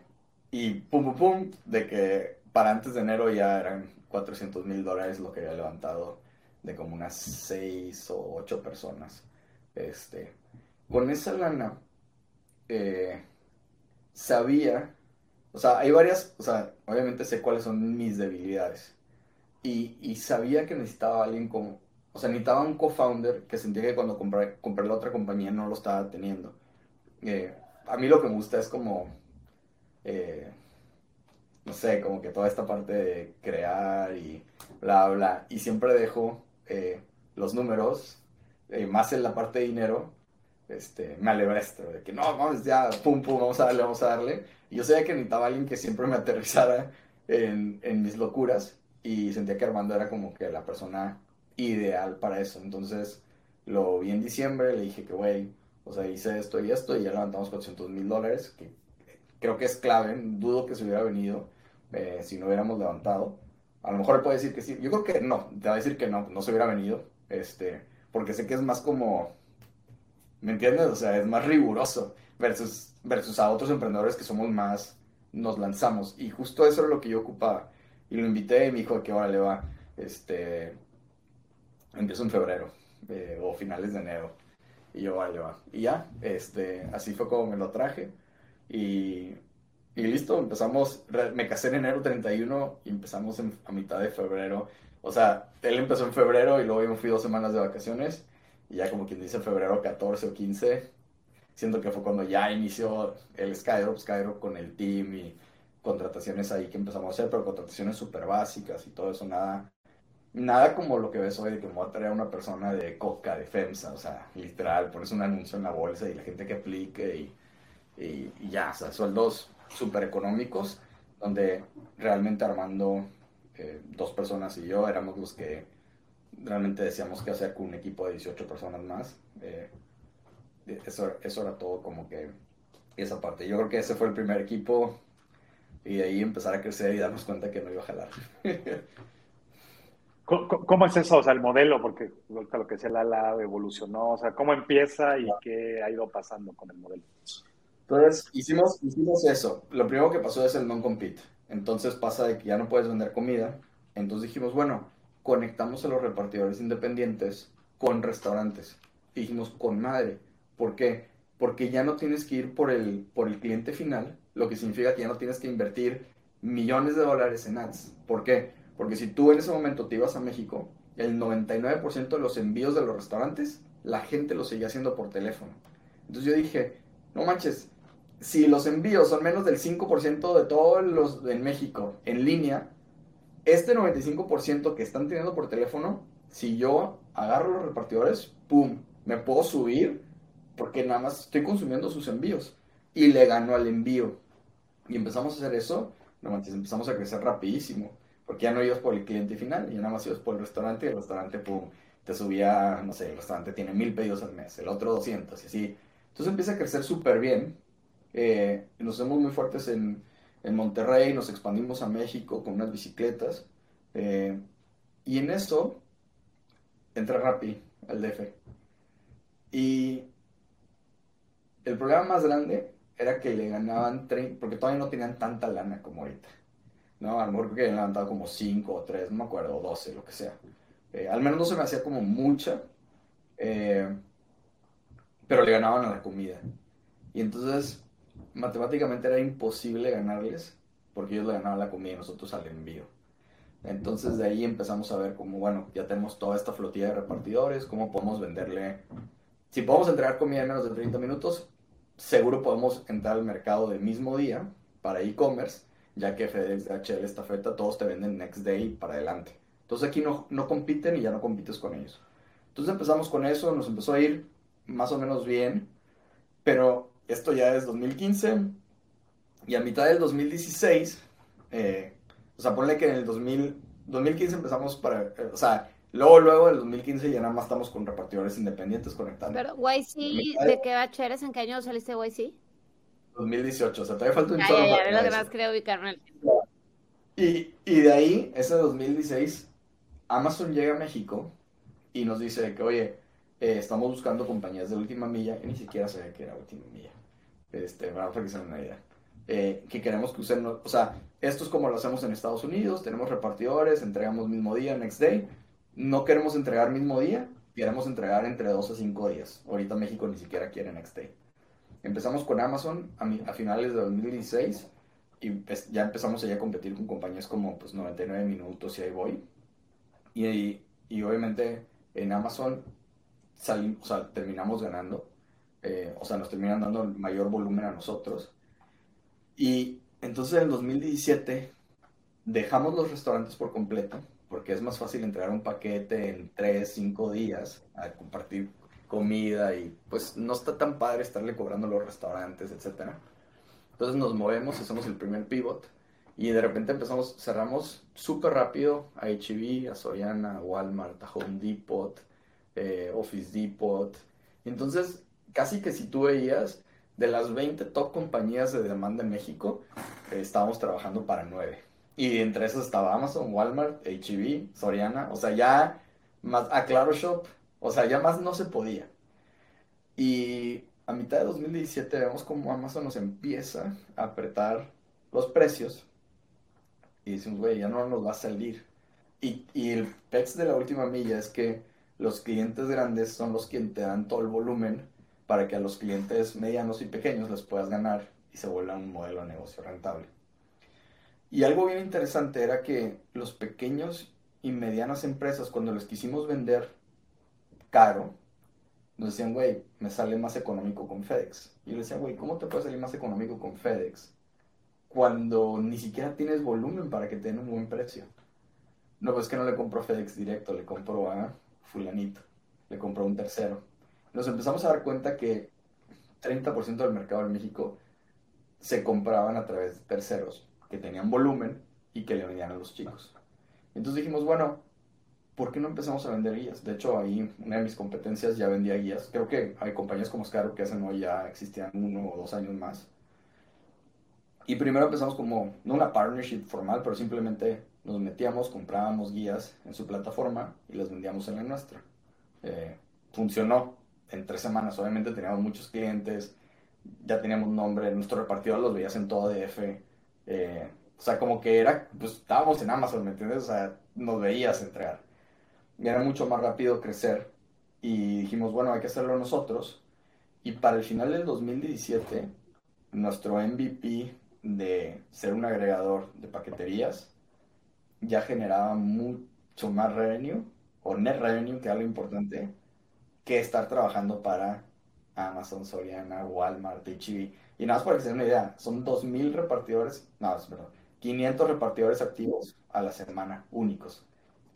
y pum, pum, pum, de que para antes de enero ya eran 400 mil dólares lo que había levantado de como unas 6 o 8 personas. Este, con esa lana, eh, sabía, o sea, hay varias, o sea, obviamente sé cuáles son mis debilidades. Y, y sabía que necesitaba alguien como, o sea, necesitaba un co-founder que sentía que cuando compré, compré la otra compañía no lo estaba teniendo. Eh, a mí lo que me gusta es como, eh, no sé, como que toda esta parte de crear y bla, bla. Y siempre dejo eh, los números, eh, más en la parte de dinero, este, me alegra esto, de que no, vamos ya, pum, pum, vamos a darle, vamos a darle. Y yo sabía que necesitaba alguien que siempre me aterrizara en, en mis locuras y sentía que Armando era como que la persona ideal para eso. Entonces lo vi en diciembre, le dije que, güey, o sea, hice esto y esto y ya levantamos 400 mil dólares, que creo que es clave, dudo que se hubiera venido eh, si no hubiéramos levantado. A lo mejor le puede decir que sí, yo creo que no, te va a decir que no, no se hubiera venido, este, porque sé que es más como, ¿me entiendes? O sea, es más riguroso versus, versus a otros emprendedores que somos más, nos lanzamos. Y justo eso es lo que yo ocupaba. Y lo invité y me dijo que ahora le va, este, empiezo en febrero eh, o finales de enero. Y yo, vale, va. Y ya, este, así fue como me lo traje. Y, y listo, empezamos, me casé en enero 31 y empezamos a mitad de febrero. O sea, él empezó en febrero y luego yo me fui dos semanas de vacaciones. Y ya como quien dice febrero 14 o 15, siento que fue cuando ya inició el Skydrop, Skydrop con el team y contrataciones ahí que empezamos a hacer, pero contrataciones súper básicas y todo eso, nada, nada como lo que ves hoy de que me a traer una persona de Coca, de FEMSA, o sea, literal, pones un anuncio en la bolsa y la gente que aplique y, y, y ya, o sea, sueldos súper económicos, donde realmente Armando, eh, dos personas y yo éramos los que realmente decíamos qué hacer con un equipo de 18 personas más. eh, eso, eso era todo como que esa parte. Yo creo que ese fue el primer equipo y de ahí empezar a crecer y darnos cuenta que no iba a jalar. (laughs) ¿Cómo, cómo es eso? O sea, el modelo, porque lo que decía Lala evolucionó, o sea, ¿cómo empieza y qué ha ido pasando con el modelo? Entonces, hicimos, hicimos eso. Lo primero que pasó es el non-compete. Entonces pasa de que ya no puedes vender comida. Entonces dijimos, bueno, conectamos a los repartidores independientes con restaurantes. Y dijimos, con madre. ¿Por qué? Porque ya no tienes que ir por el, por el cliente final, lo que significa que ya no tienes que invertir millones de dólares en ads. ¿Por qué? Porque si tú en ese momento te ibas a México, el 99% de los envíos de los restaurantes, la gente lo seguía haciendo por teléfono. Entonces yo dije, no manches, si los envíos son menos del 5% de todos los en México en línea, este 95% que están teniendo por teléfono, si yo agarro los repartidores, ¡pum! Me puedo subir porque nada más estoy consumiendo sus envíos y le gano al envío. Y empezamos a hacer eso, no manches, empezamos a crecer rapidísimo, porque ya no ibas por el cliente final, ya nada más ibas por el restaurante y el restaurante, ¡pum! Te subía, no sé, el restaurante tiene mil pedidos al mes, el otro 200 y así. Entonces empieza a crecer súper bien. Eh, nos hacemos muy fuertes en, en Monterrey, nos expandimos a México con unas bicicletas. Eh, y en eso entra Rappi al DF. Y el problema más grande era que le ganaban 30, porque todavía no tenían tanta lana como ahorita. ¿No? A mejor que habían levantado como 5 o 3, no me acuerdo, o 12, lo que sea. Eh, al menos no se me hacía como mucha, eh, pero le ganaban a la comida. Y entonces matemáticamente era imposible ganarles porque ellos le ganaban la comida y nosotros al envío. Entonces de ahí empezamos a ver como, bueno, ya tenemos toda esta flotilla de repartidores, cómo podemos venderle. Si podemos entregar comida en menos de 30 minutos, seguro podemos entrar al mercado del mismo día para e-commerce, ya que FedEx, DHL, Estafeta, todos te venden next day para adelante. Entonces aquí no, no compiten y ya no compites con ellos. Entonces empezamos con eso, nos empezó a ir más o menos bien, pero esto ya es 2015 y a mitad del 2016, eh, o sea, ponle que en el 2000, 2015 empezamos para, eh, o sea, luego, luego del 2015 ya nada más estamos con repartidores independientes conectando. Pero YC, ¿de qué bacheres? ¿En qué año saliste YC? 2018, o sea, todavía falta un chorro ya, ya, lo que más quería ubicarme. Y, y de ahí, ese 2016, Amazon llega a México y nos dice que, oye, eh, estamos buscando compañías de última milla, que ni siquiera sabía que era última milla, este, para den una idea, eh, que queremos que usen, o sea, esto es como lo hacemos en Estados Unidos, tenemos repartidores, entregamos mismo día, next day, no queremos entregar mismo día, queremos entregar entre 2 a 5 días, ahorita México ni siquiera quiere next day. Empezamos con Amazon a, mi- a finales de 2016 y pues, ya empezamos allá a competir con compañías como pues 99 minutos y ahí voy. Y, y obviamente en Amazon terminamos ganando, eh, o sea, nos terminan dando el mayor volumen a nosotros. Y entonces en el 2017 dejamos los restaurantes por completo, porque es más fácil entregar un paquete en 3, 5 días a compartir comida y pues no está tan padre estarle cobrando los restaurantes, etcétera. Entonces nos movemos, hacemos el primer pivot y de repente empezamos, cerramos súper rápido a H&B, a Soriana, a Walmart, a Home Depot, eh, Office Depot. Entonces, casi que si tú veías, de las 20 top compañías de demanda en México, eh, estábamos trabajando para 9. Y entre esas estaba Amazon, Walmart, H&B, Soriana, o sea, ya más, a Claro Shop, o sea, ya más no se podía. Y a mitad de 2017 vemos como Amazon nos empieza a apretar los precios y decimos, güey, ya no nos va a salir. Y, y el pex de la última milla es que los clientes grandes son los que te dan todo el volumen para que a los clientes medianos y pequeños les puedas ganar y se vuelva un modelo de negocio rentable. Y algo bien interesante era que los pequeños y medianas empresas, cuando les quisimos vender caro, nos decían, güey, me sale más económico con FedEx. Y yo le decía, güey, ¿cómo te puede salir más económico con FedEx cuando ni siquiera tienes volumen para que te den un buen precio? No, pues que no le compro a FedEx directo, le compro a fulanito, le compro a un tercero. Nos empezamos a dar cuenta que 30% del mercado en México se compraban a través de terceros que tenían volumen y que le vendían a los chicos. Entonces dijimos, bueno, ¿por qué no empezamos a vender guías? De hecho, ahí una de mis competencias ya vendía guías. Creo que hay compañías como Scaro que hacen hoy ya existían uno o dos años más. Y primero empezamos como, no una partnership formal, pero simplemente nos metíamos, comprábamos guías en su plataforma y las vendíamos en la nuestra. Eh, funcionó en tres semanas. Obviamente teníamos muchos clientes, ya teníamos nombre, nuestro repartidor los veías en todo DF. Eh, o sea, como que era, pues estábamos en Amazon, ¿me entiendes? O sea, nos veías entregar. Y era mucho más rápido crecer y dijimos, bueno, hay que hacerlo nosotros. Y para el final del 2017, nuestro MVP de ser un agregador de paqueterías ya generaba mucho más revenue, o net revenue, que es algo importante, que estar trabajando para Amazon, Soriana, Walmart, HB. Y nada más para que se den una idea, son 2.000 repartidores, no, verdad, 500 repartidores activos a la semana, únicos.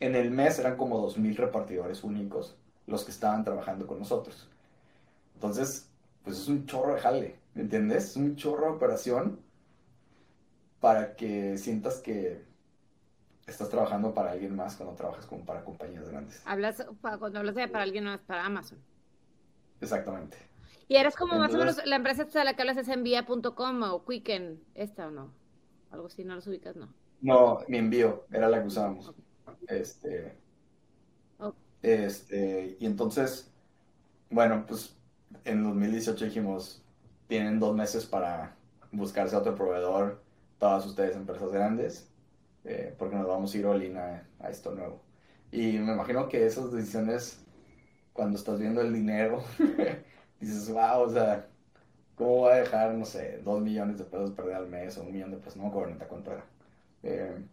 En el mes eran como 2.000 repartidores únicos los que estaban trabajando con nosotros. Entonces, pues es un chorro de jale, ¿me entiendes? Es un chorro de operación para que sientas que estás trabajando para alguien más cuando trabajas como para compañías grandes. Hablas, cuando hablas de para alguien más, para Amazon. Exactamente. Y eres como más o menos, la empresa de la que hablas es envía.com o Quicken, esta o no. Algo así, no los ubicas, no. No, mi envío era la que usábamos. Este. Este, y entonces, bueno, pues en 2018 dijimos, tienen dos meses para buscarse otro proveedor, todas ustedes empresas grandes, eh, porque nos vamos a ir a, a esto nuevo. Y me imagino que esas decisiones, cuando estás viendo el dinero, (laughs) dices, wow, o sea, ¿cómo voy a dejar, no sé, dos millones de pesos perder al mes o un millón de pesos? No me acuerdo cuánto era. Eh,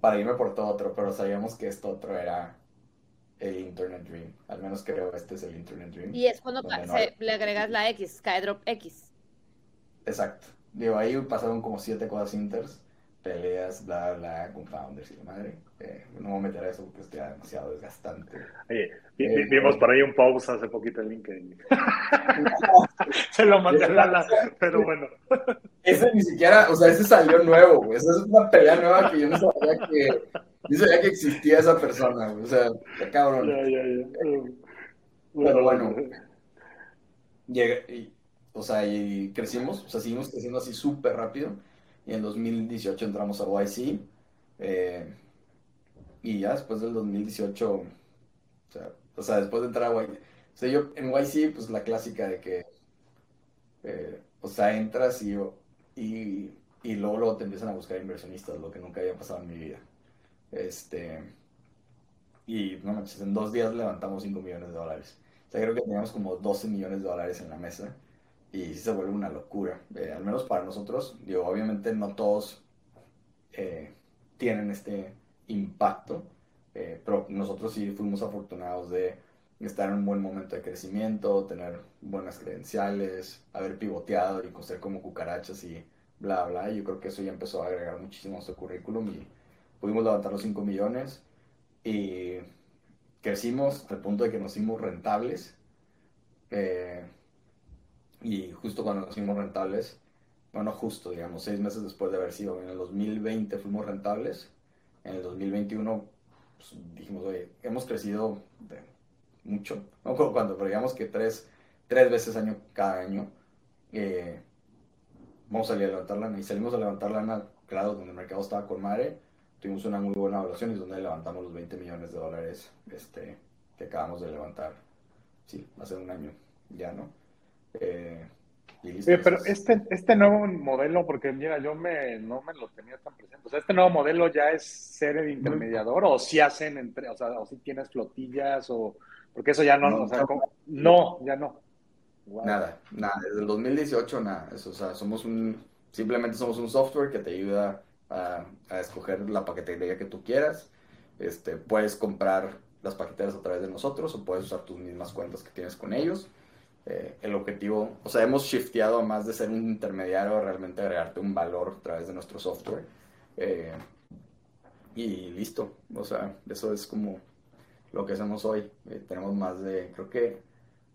para irme por todo otro, pero sabíamos que esto otro era el Internet Dream. Al menos creo que este es el Internet Dream. Y es cuando le agregas la X, SkyDrop X. Exacto. Digo, ahí pasaron como siete cosas inters peleas, bla, bla, con founders y la madre. Eh, no me voy a meter a eso porque es ya demasiado desgastante. Oye, eh, vimos por ahí un post hace poquito en LinkedIn. (laughs) Se lo mandé a Lala, pero bueno. (laughs) Ese ni siquiera, o sea, ese salió nuevo, güey. Esa es una pelea nueva que yo no sabía que, yo sabía que existía esa persona, güey. O sea, qué cabrón. Ya, ya, ya. Pero bueno. Llega, y, o sea, y crecimos, o sea, seguimos creciendo así súper rápido y en 2018 entramos a YC. Eh, y ya después del 2018, o sea, o sea, después de entrar a YC, o sea, yo en YC, pues la clásica de que, eh, o sea, entras y, y, y luego, luego te empiezan a buscar inversionistas, lo que nunca había pasado en mi vida. Este, y no manches, en dos días levantamos 5 millones de dólares. O sea, creo que teníamos como 12 millones de dólares en la mesa y se vuelve una locura, eh, al menos para nosotros. Digo, obviamente no todos eh, tienen este impacto, eh, pero nosotros sí fuimos afortunados de estar en un buen momento de crecimiento, tener buenas credenciales, haber pivoteado y coser como cucarachas y bla, bla. Y yo creo que eso ya empezó a agregar muchísimo a nuestro currículum y pudimos levantar los 5 millones y crecimos al punto de que nos hicimos rentables. Eh, y justo cuando nos hicimos rentables, bueno, justo, digamos, seis meses después de haber sido, en el 2020 fuimos rentables, en el 2021 pues, dijimos, oye, hemos crecido mucho, no recuerdo cuánto, pero digamos que tres, tres veces año, cada año, eh, vamos a salir a levantar lana, y salimos a levantar lana, claro, donde el mercado estaba con madre, tuvimos una muy buena evaluación y es donde levantamos los 20 millones de dólares este, que acabamos de levantar, sí, hace un año, ya, ¿no? Eh, pero este, este nuevo modelo, porque mira, yo me, no me lo tenía tan presente. O sea, este nuevo modelo ya es ser el intermediador, o si hacen entre, o sea, o si tienes flotillas, o porque eso ya no, no, o sea, no ya no. Nada, nada, desde el 2018 nada. Eso, o sea, somos un, simplemente somos un software que te ayuda a, a escoger la paquetería que tú quieras. Este, puedes comprar las paqueteras a través de nosotros o puedes usar tus mismas cuentas que tienes con ellos. Eh, el objetivo, o sea, hemos shifteado a más de ser un intermediario a realmente agregarte un valor a través de nuestro software. Eh, y listo, o sea, eso es como lo que hacemos hoy. Eh, tenemos más de, creo que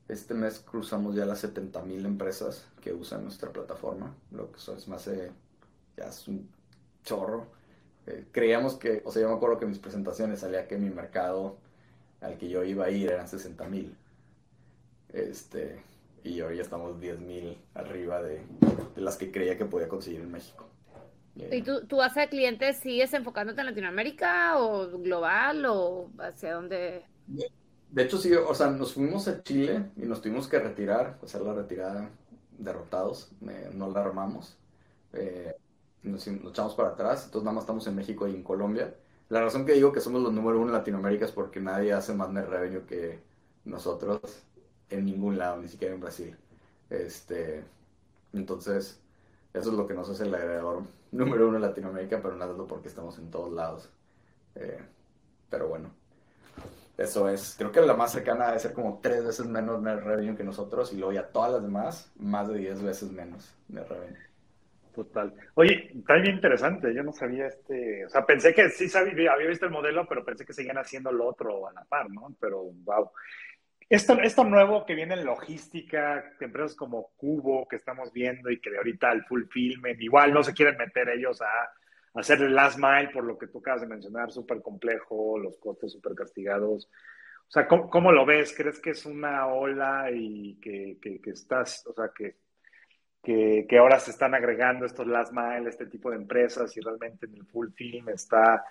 este mes cruzamos ya las 70 mil empresas que usan nuestra plataforma, lo que es más de, ya es un chorro. creíamos que, o sea, yo me acuerdo que en mis presentaciones salía que mi mercado al que yo iba a ir eran 60 mil este, y hoy ya estamos 10.000 arriba de, las que creía que podía conseguir en México. ¿Y tú, tú hacia clientes sigues enfocándote en Latinoamérica o global o hacia dónde? De hecho, sí, o sea, nos fuimos a Chile y nos tuvimos que retirar, hacer la retirada derrotados, no la armamos. Eh, nos, echamos para atrás, entonces nada más estamos en México y en Colombia. La razón que digo que somos los número uno en Latinoamérica es porque nadie hace más net que nosotros en ningún lado, ni siquiera en Brasil. Este, entonces, eso es lo que nos hace el agregador número uno en Latinoamérica, pero nada porque estamos en todos lados. Eh, pero bueno, eso es. Creo que la más cercana debe ser como tres veces menos net revenue que nosotros y luego ya todas las demás, más de diez veces menos net revenue. Total. Oye, está bien interesante. Yo no sabía este. O sea, pensé que sí sabía, había visto el modelo, pero pensé que seguían haciendo lo otro a la par, ¿no? Pero, wow. Esto, esto nuevo que viene en logística, empresas como Cubo que estamos viendo y que de ahorita el fulfillment, igual no se quieren meter ellos a, a hacer el last mile por lo que tú acabas de mencionar, súper complejo, los costes súper castigados. O sea, ¿cómo, ¿cómo, lo ves? ¿Crees que es una ola y que, que, que estás, o sea, que, que, que, ahora se están agregando estos last mile, este tipo de empresas y realmente en el full film está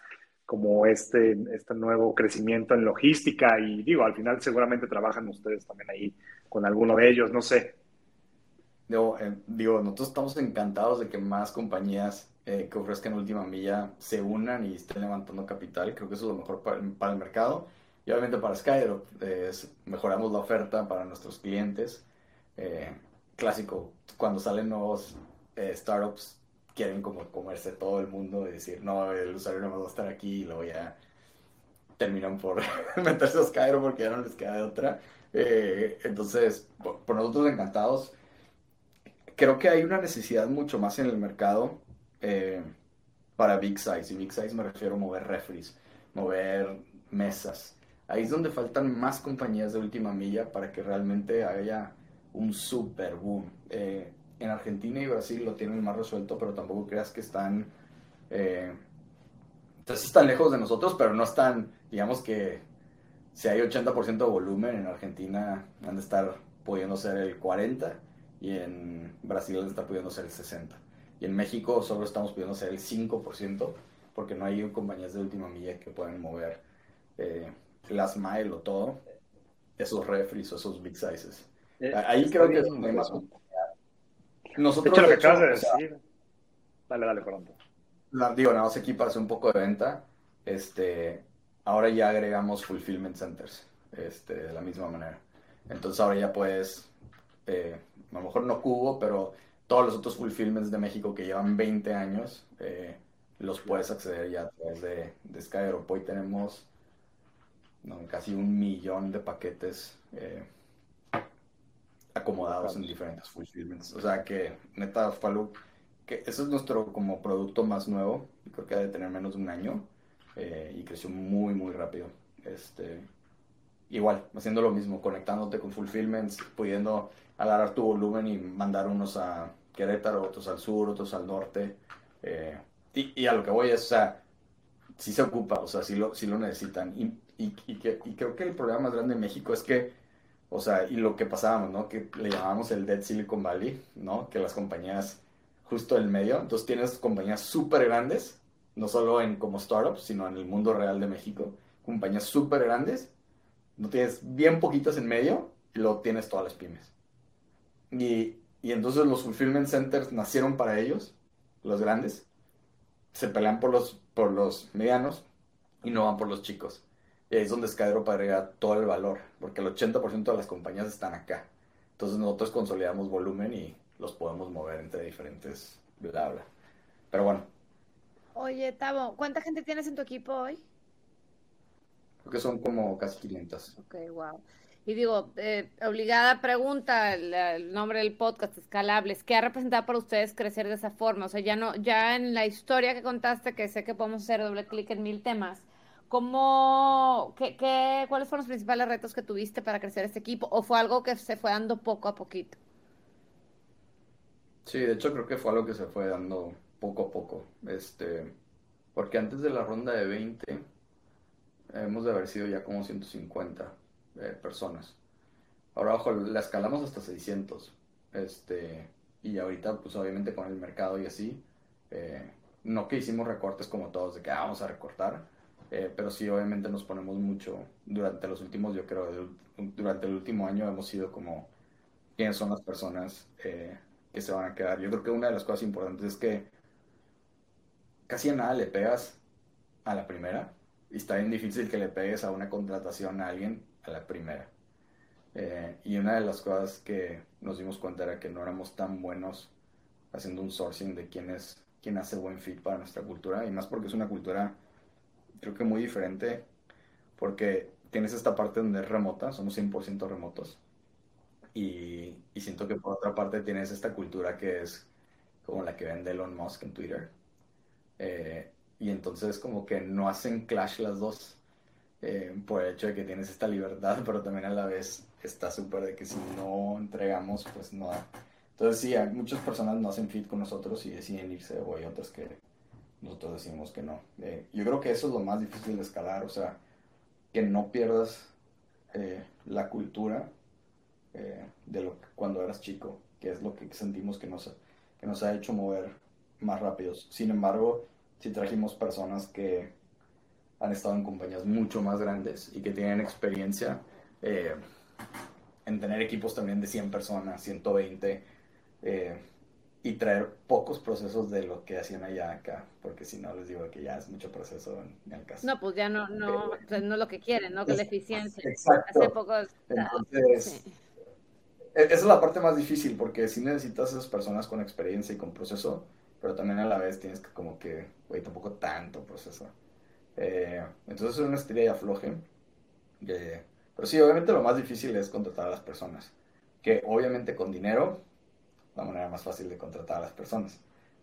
como este, este nuevo crecimiento en logística y digo, al final seguramente trabajan ustedes también ahí con alguno de ellos, no sé. No, eh, digo, nosotros estamos encantados de que más compañías eh, que ofrezcan última milla se unan y estén levantando capital. Creo que eso es lo mejor para, para el mercado. Y obviamente para Skydrop mejoramos la oferta para nuestros clientes. Eh, clásico, cuando salen nuevos eh, startups quieren como comerse todo el mundo y decir, no, el usuario no va a estar aquí y luego ya terminan por (laughs) meterse a Skyro porque ya no les queda de otra. Eh, entonces, por, por, nosotros encantados, creo que hay una necesidad mucho más en el mercado eh, para Big Size. Y Big Size me refiero a mover refries, mover mesas. Ahí es donde faltan más compañías de última milla para que realmente haya un super boom. Eh, en Argentina y Brasil lo tienen más resuelto, pero tampoco creas que están... Eh, entonces están lejos de nosotros, pero no están, digamos que si hay 80% de volumen, en Argentina han de estar pudiendo ser el 40% y en Brasil han de estar pudiendo ser el 60%. Y en México solo estamos pudiendo ser el 5% porque no hay compañías de última milla que puedan mover eh, las mile o todo, esos refries o esos big sizes. Eh, Ahí creo que es donde más... Nosotros, de hecho, lo que acabas de decir. dale, dale. La, digo, nada más aquí para hacer un poco de venta. Este, ahora ya agregamos fulfillment centers, este, de la misma manera. Entonces ahora ya puedes, eh, a lo mejor no Cubo, pero todos los otros fulfillments de México que llevan 20 años, eh, los puedes acceder ya a través de, de Skyrope. Hoy tenemos no, casi un millón de paquetes eh, acomodados en diferentes fulfillments. O sea que, neta, Fallu, que ese es nuestro como producto más nuevo, y creo que ha de tener menos de un año, eh, y creció muy, muy rápido. Este, igual, haciendo lo mismo, conectándote con fulfillments, pudiendo agarrar tu volumen y mandar unos a Querétaro, otros al sur, otros al norte. Eh, y, y, a lo que voy es, o sea, sí se ocupa, o sea, sí lo, sí lo necesitan. Y, y, y, que, y creo que el problema más grande en México es que o sea, y lo que pasábamos, ¿no? Que le llamábamos el Dead Silicon Valley, ¿no? Que las compañías justo en medio. Entonces tienes compañías súper grandes, no solo en como startups, sino en el mundo real de México. Compañías súper grandes, no tienes bien poquitas en medio y luego tienes todas las pymes. Y, y entonces los fulfillment centers nacieron para ellos, los grandes. Se pelean por los, por los medianos y no van por los chicos. Y ahí es donde Skydrop agrega todo el valor, porque el 80% de las compañías están acá. Entonces nosotros consolidamos volumen y los podemos mover entre diferentes bla bla. Pero bueno. Oye, Tavo, ¿cuánta gente tienes en tu equipo hoy? Creo que son como casi 500. Ok, wow. Y digo, eh, obligada pregunta, el, el, nombre del podcast, Escalables, ¿qué ha representado para ustedes crecer de esa forma? O sea, ya no, ya en la historia que contaste, que sé que podemos hacer doble clic en mil temas, ¿Cómo, qué, qué, ¿Cuáles fueron los principales retos que tuviste para crecer este equipo? ¿O fue algo que se fue dando poco a poquito? Sí, de hecho creo que fue algo que se fue dando poco a poco. Este, porque antes de la ronda de 20 hemos de haber sido ya como 150 eh, personas. Ahora, ojo, la escalamos hasta 600. Este, y ahorita, pues obviamente con el mercado y así, eh, no que hicimos recortes como todos, de que ah, vamos a recortar, eh, pero sí, obviamente nos ponemos mucho durante los últimos, yo creo, durante el último año hemos sido como quiénes son las personas eh, que se van a quedar. Yo creo que una de las cosas importantes es que casi a nada le pegas a la primera y está bien difícil que le pegues a una contratación a alguien a la primera. Eh, y una de las cosas que nos dimos cuenta era que no éramos tan buenos haciendo un sourcing de quién es quién hace buen fit para nuestra cultura y más porque es una cultura creo que muy diferente porque tienes esta parte donde es remota, somos 100% remotos y, y, siento que por otra parte tienes esta cultura que es como la que vende Elon Musk en Twitter eh, y entonces como que no hacen clash las dos eh, por el hecho de que tienes esta libertad (laughs) pero también a la vez está súper de que si no entregamos pues no entonces sí, muchas personas no hacen fit con nosotros y deciden irse, o hay otras que nosotros decimos que no. Eh, yo creo que eso es lo más difícil de escalar, o sea, que no pierdas eh, la cultura eh, de lo cuando eras chico, que es lo que sentimos que nos, ha hecho mover más rápidos. Sin embargo, si trajimos personas que han estado en compañías mucho más grandes y que tienen experiencia en tener equipos también de 100 personas, 120 eh, y traer pocos procesos de lo que hacían allá acá, porque si no les digo que ya es mucho proceso en, el caso. No, pues ya no, no, eh, no es lo que quieren, ¿no? Que la eficiencia. Exacto. Hace pocos, Entonces, e, esa es la parte más difícil, porque si necesitas esas personas con experiencia y con proceso, pero también a la vez tienes que como que, güey, tampoco tanto proceso. Eh, entonces es una estrella de afloje. pero sí, obviamente lo más difícil es contratar a las personas, que obviamente con dinero la manera más fácil de contratar a las personas.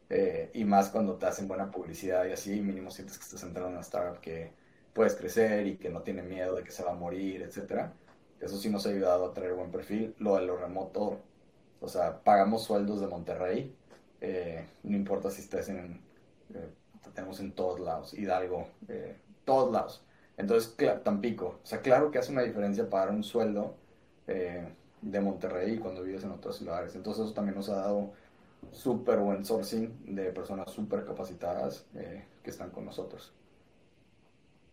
Eh, y más cuando te hacen buena publicidad y así, mínimo sientes que estás entrando en una startup que puedes crecer y que no tiene miedo de que se va a morir, etcétera. Eso sí nos ha ayudado a traer buen perfil. Lo de lo remoto, o sea, pagamos sueldos de Monterrey, eh, no importa si estés en, eh, tenemos en todos lados, Hidalgo, todos lados. Entonces, Tampico, o sea, claro que hace una diferencia pagar un sueldo de Monterrey cuando vives en otros lugares. Entonces eso también nos ha dado súper buen sourcing de personas súper capacitadas eh, que están con nosotros.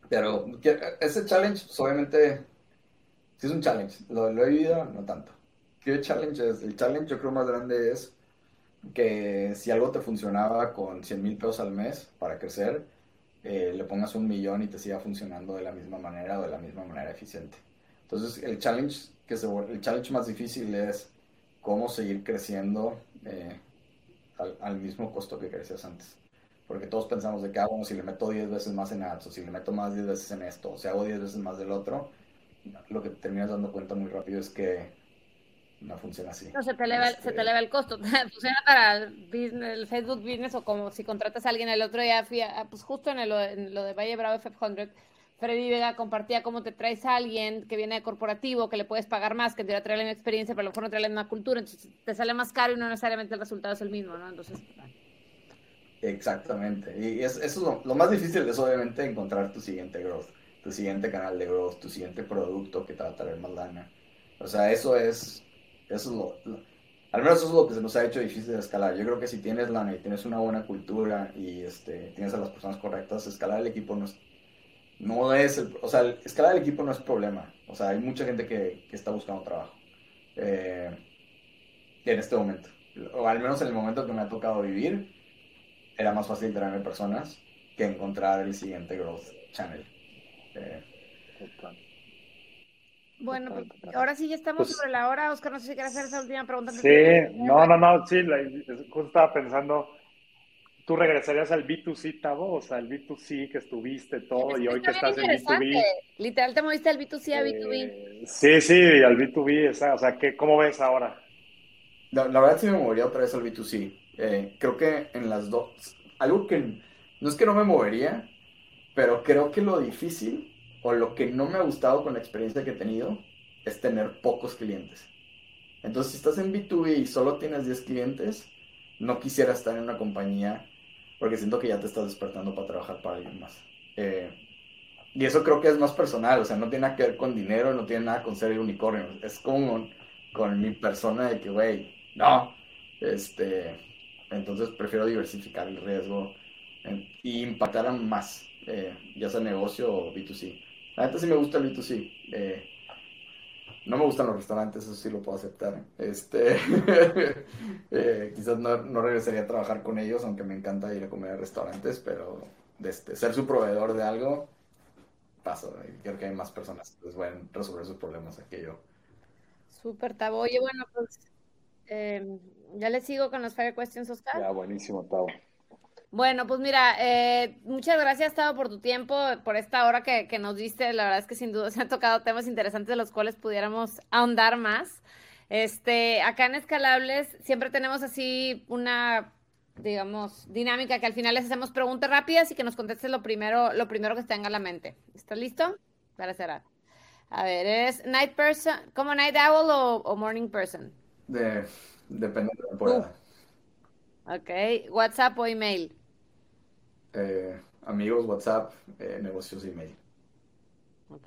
Pero ese challenge, pues, obviamente, sí es un challenge. Lo, lo he vivido, no tanto. ¿Qué challenge es? El challenge yo creo más grande es que si algo te funcionaba con 100 mil pesos al mes para crecer, eh, le pongas un millón y te siga funcionando de la misma manera o de la misma manera eficiente. Entonces, el challenge que el challenge más difícil es cómo seguir creciendo eh, al, mismo costo que crecías antes. Porque todos pensamos de que, hago ah, si le meto 10 veces más en ads, o si le meto más 10 veces en esto, o si hago 10 veces más del otro, lo que te terminas dando cuenta muy rápido es que no funciona así. No, se te eleva, se te este eleva el costo. (laughs) Funciona para el Facebook Business o como si contratas a alguien el otro día, fui pues justo en, en lo de Valle Bravo F500, Freddy Vega compartía cómo te traes a alguien que viene de corporativo, que le puedes pagar más, que te va a traer la misma experiencia, pero a lo mejor no trae la misma cultura, entonces te sale más caro y no necesariamente el resultado es el mismo, ¿no? Entonces... Exactamente. Y eso es lo, más difícil es obviamente encontrar tu siguiente growth, tu siguiente canal de growth, tu siguiente producto que te va a traer más lana. O sea, eso es, eso es lo, al menos eso es lo que se nos ha hecho difícil de escalar. Yo creo que si tienes lana y tienes una buena cultura y este, tienes a las personas correctas, escalar el equipo no es no es, el, o sea, escalar el equipo no es problema. O sea, hay mucha gente que, que está buscando trabajo eh, en este momento. O al menos en el momento que me ha tocado vivir, era más fácil traerme personas que encontrar el siguiente growth channel. Eh, bueno, pues, ahora sí ya estamos pues sobre la hora. Oscar, no sé si quieres hacer esa última pregunta. Sí, no, no, no, sí, justo estaba pensando ¿Tú regresarías al B2C, Tavo? O sea, el B2C que estuviste todo y hoy que estás en B2B. Literal, te moviste al B2C a B2B. Eh, sí, sí, al B2B. O sea, ¿qué, ¿cómo ves ahora? La, verdad sí me movería otra vez al B2C. Eh, creo que en las dos... Algo que... No es que no me movería, pero creo que lo difícil o lo que no me ha gustado con la experiencia que he tenido es tener pocos clientes. Entonces, si estás en B2B y solo tienes 10 clientes, no quisiera estar en una compañía porque siento que ya te estás despertando para trabajar para alguien más. Eh, y eso creo que es más personal, o sea, no tiene nada que ver con dinero, no tiene nada con ser el unicornio, es como con, mi persona de que, güey, no, este, entonces prefiero diversificar el riesgo y impactar más, eh, ya sea negocio o B2C. La neta sí me gusta el B2C. Eh, no me gustan los restaurantes, eso sí lo puedo aceptar. Este, (laughs) eh, quizás no, no, regresaría a trabajar con ellos, aunque me encanta ir a comer a restaurantes, pero de este, ser su proveedor de algo, paso. Creo que hay más personas que pueden resolver sus problemas que yo. Súper, Tavo. Oye, bueno, pues em, ya le sigo con los Fire Questions, Oscar. Ya, buenísimo, Tavo. Bueno, pues mira, eh, muchas gracias, Tavo, por tu tiempo, por esta hora que, que, nos diste. La verdad es que sin duda (laughs) se han tocado temas interesantes de los cuales pudiéramos ahondar más. Este, acá en Escalables siempre tenemos así una, digamos, dinámica que al final les hacemos preguntas rápidas y que nos contestes lo primero, lo primero que tenga en la mente. ¿Estás listo? Para cerrar. A ver, ¿eres night person, como night owl o, o morning person? De, depende de la temporada. Ok, WhatsApp o email. Eh, amigos, WhatsApp, eh, negocios, email. Ok.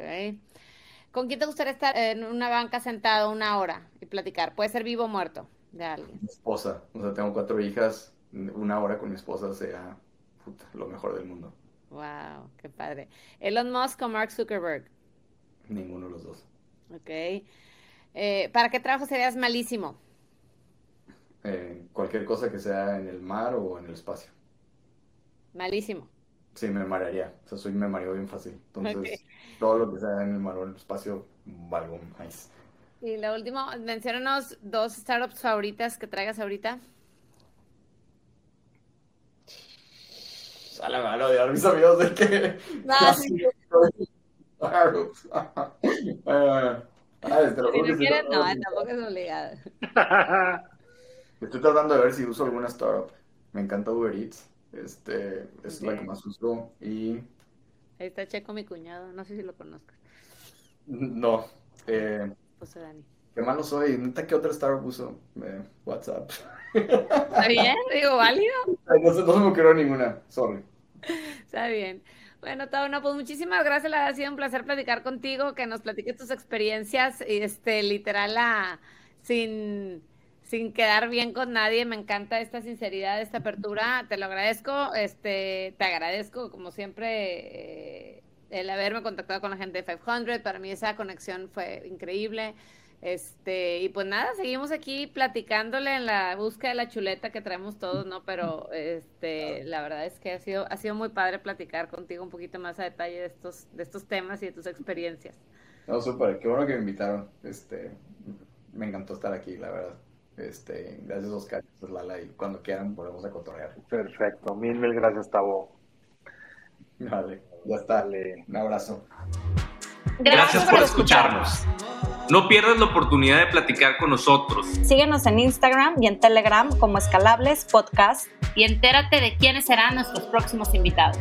¿Con quién te gustaría estar en una banca sentado una hora y platicar? Puede ser vivo o muerto de alguien. Mi esposa, o sea, tengo cuatro hijas, una hora con mi esposa sea puta, lo mejor del mundo. Wow, qué padre. Elon Musk o Mark Zuckerberg. Ninguno de los dos. Ok. Eh, ¿Para qué trabajo serías malísimo? Eh, cualquier cosa que sea en el mar o en el espacio. Malísimo. Sí, me marearía. O sea, soy me mareo bien fácil. Entonces, okay. todo lo que sea en el el espacio, valgo más. Y lo último, menciónanos dos startups favoritas que traigas ahorita. A la mano de mis amigos de que. No, (laughs) sí. (laughs) Bueno. te lo Si no quieres, no, tampoco es obligado. (laughs) Estoy tratando de ver si uso alguna startup. Me encanta Uber Eats. Este, es la que más uso. Y Ahí está Checo, mi cuñado. No sé si lo conozcas. no. Eh, José Dani. qué malo soy. Neta, ¿qué otra startup uso? Eh, WhatsApp. ¿Está bien? Digo, válido. No, no se me ocurrió ninguna. Sorry. Está bien. Bueno, Tao, no, pues muchísimas gracias. Ha sido un placer platicar contigo, que nos platiques tus experiencias, y este, literal, a- sin, sin quedar bien con nadie. Me encanta esta sinceridad, esta apertura. Te lo agradezco. Este, te agradezco, como siempre, eh, el haberme contactado con la gente de 500. Para mí esa conexión fue increíble. Este, y pues nada, seguimos aquí platicándole en la búsqueda de la chuleta que traemos todos, ¿no? Pero este, la verdad es que ha sido, ha sido muy padre platicar contigo un poquito más a detalle de estos, de estos temas y de tus experiencias. No, súper. Qué bueno que me invitaron. Este, me encantó estar aquí, la verdad. Este, gracias Oscar, gracias Lala, y cuando quieran volvemos a cotorrear. Perfecto. Mil, mil gracias, Tavo. Vale, ya está. Dale. Un abrazo. Gracias por escucharnos. No pierdas la oportunidad de platicar con nosotros. Síguenos en Instagram y en Telegram como Escalables Podcast. Y entérate de quiénes serán nuestros próximos invitados.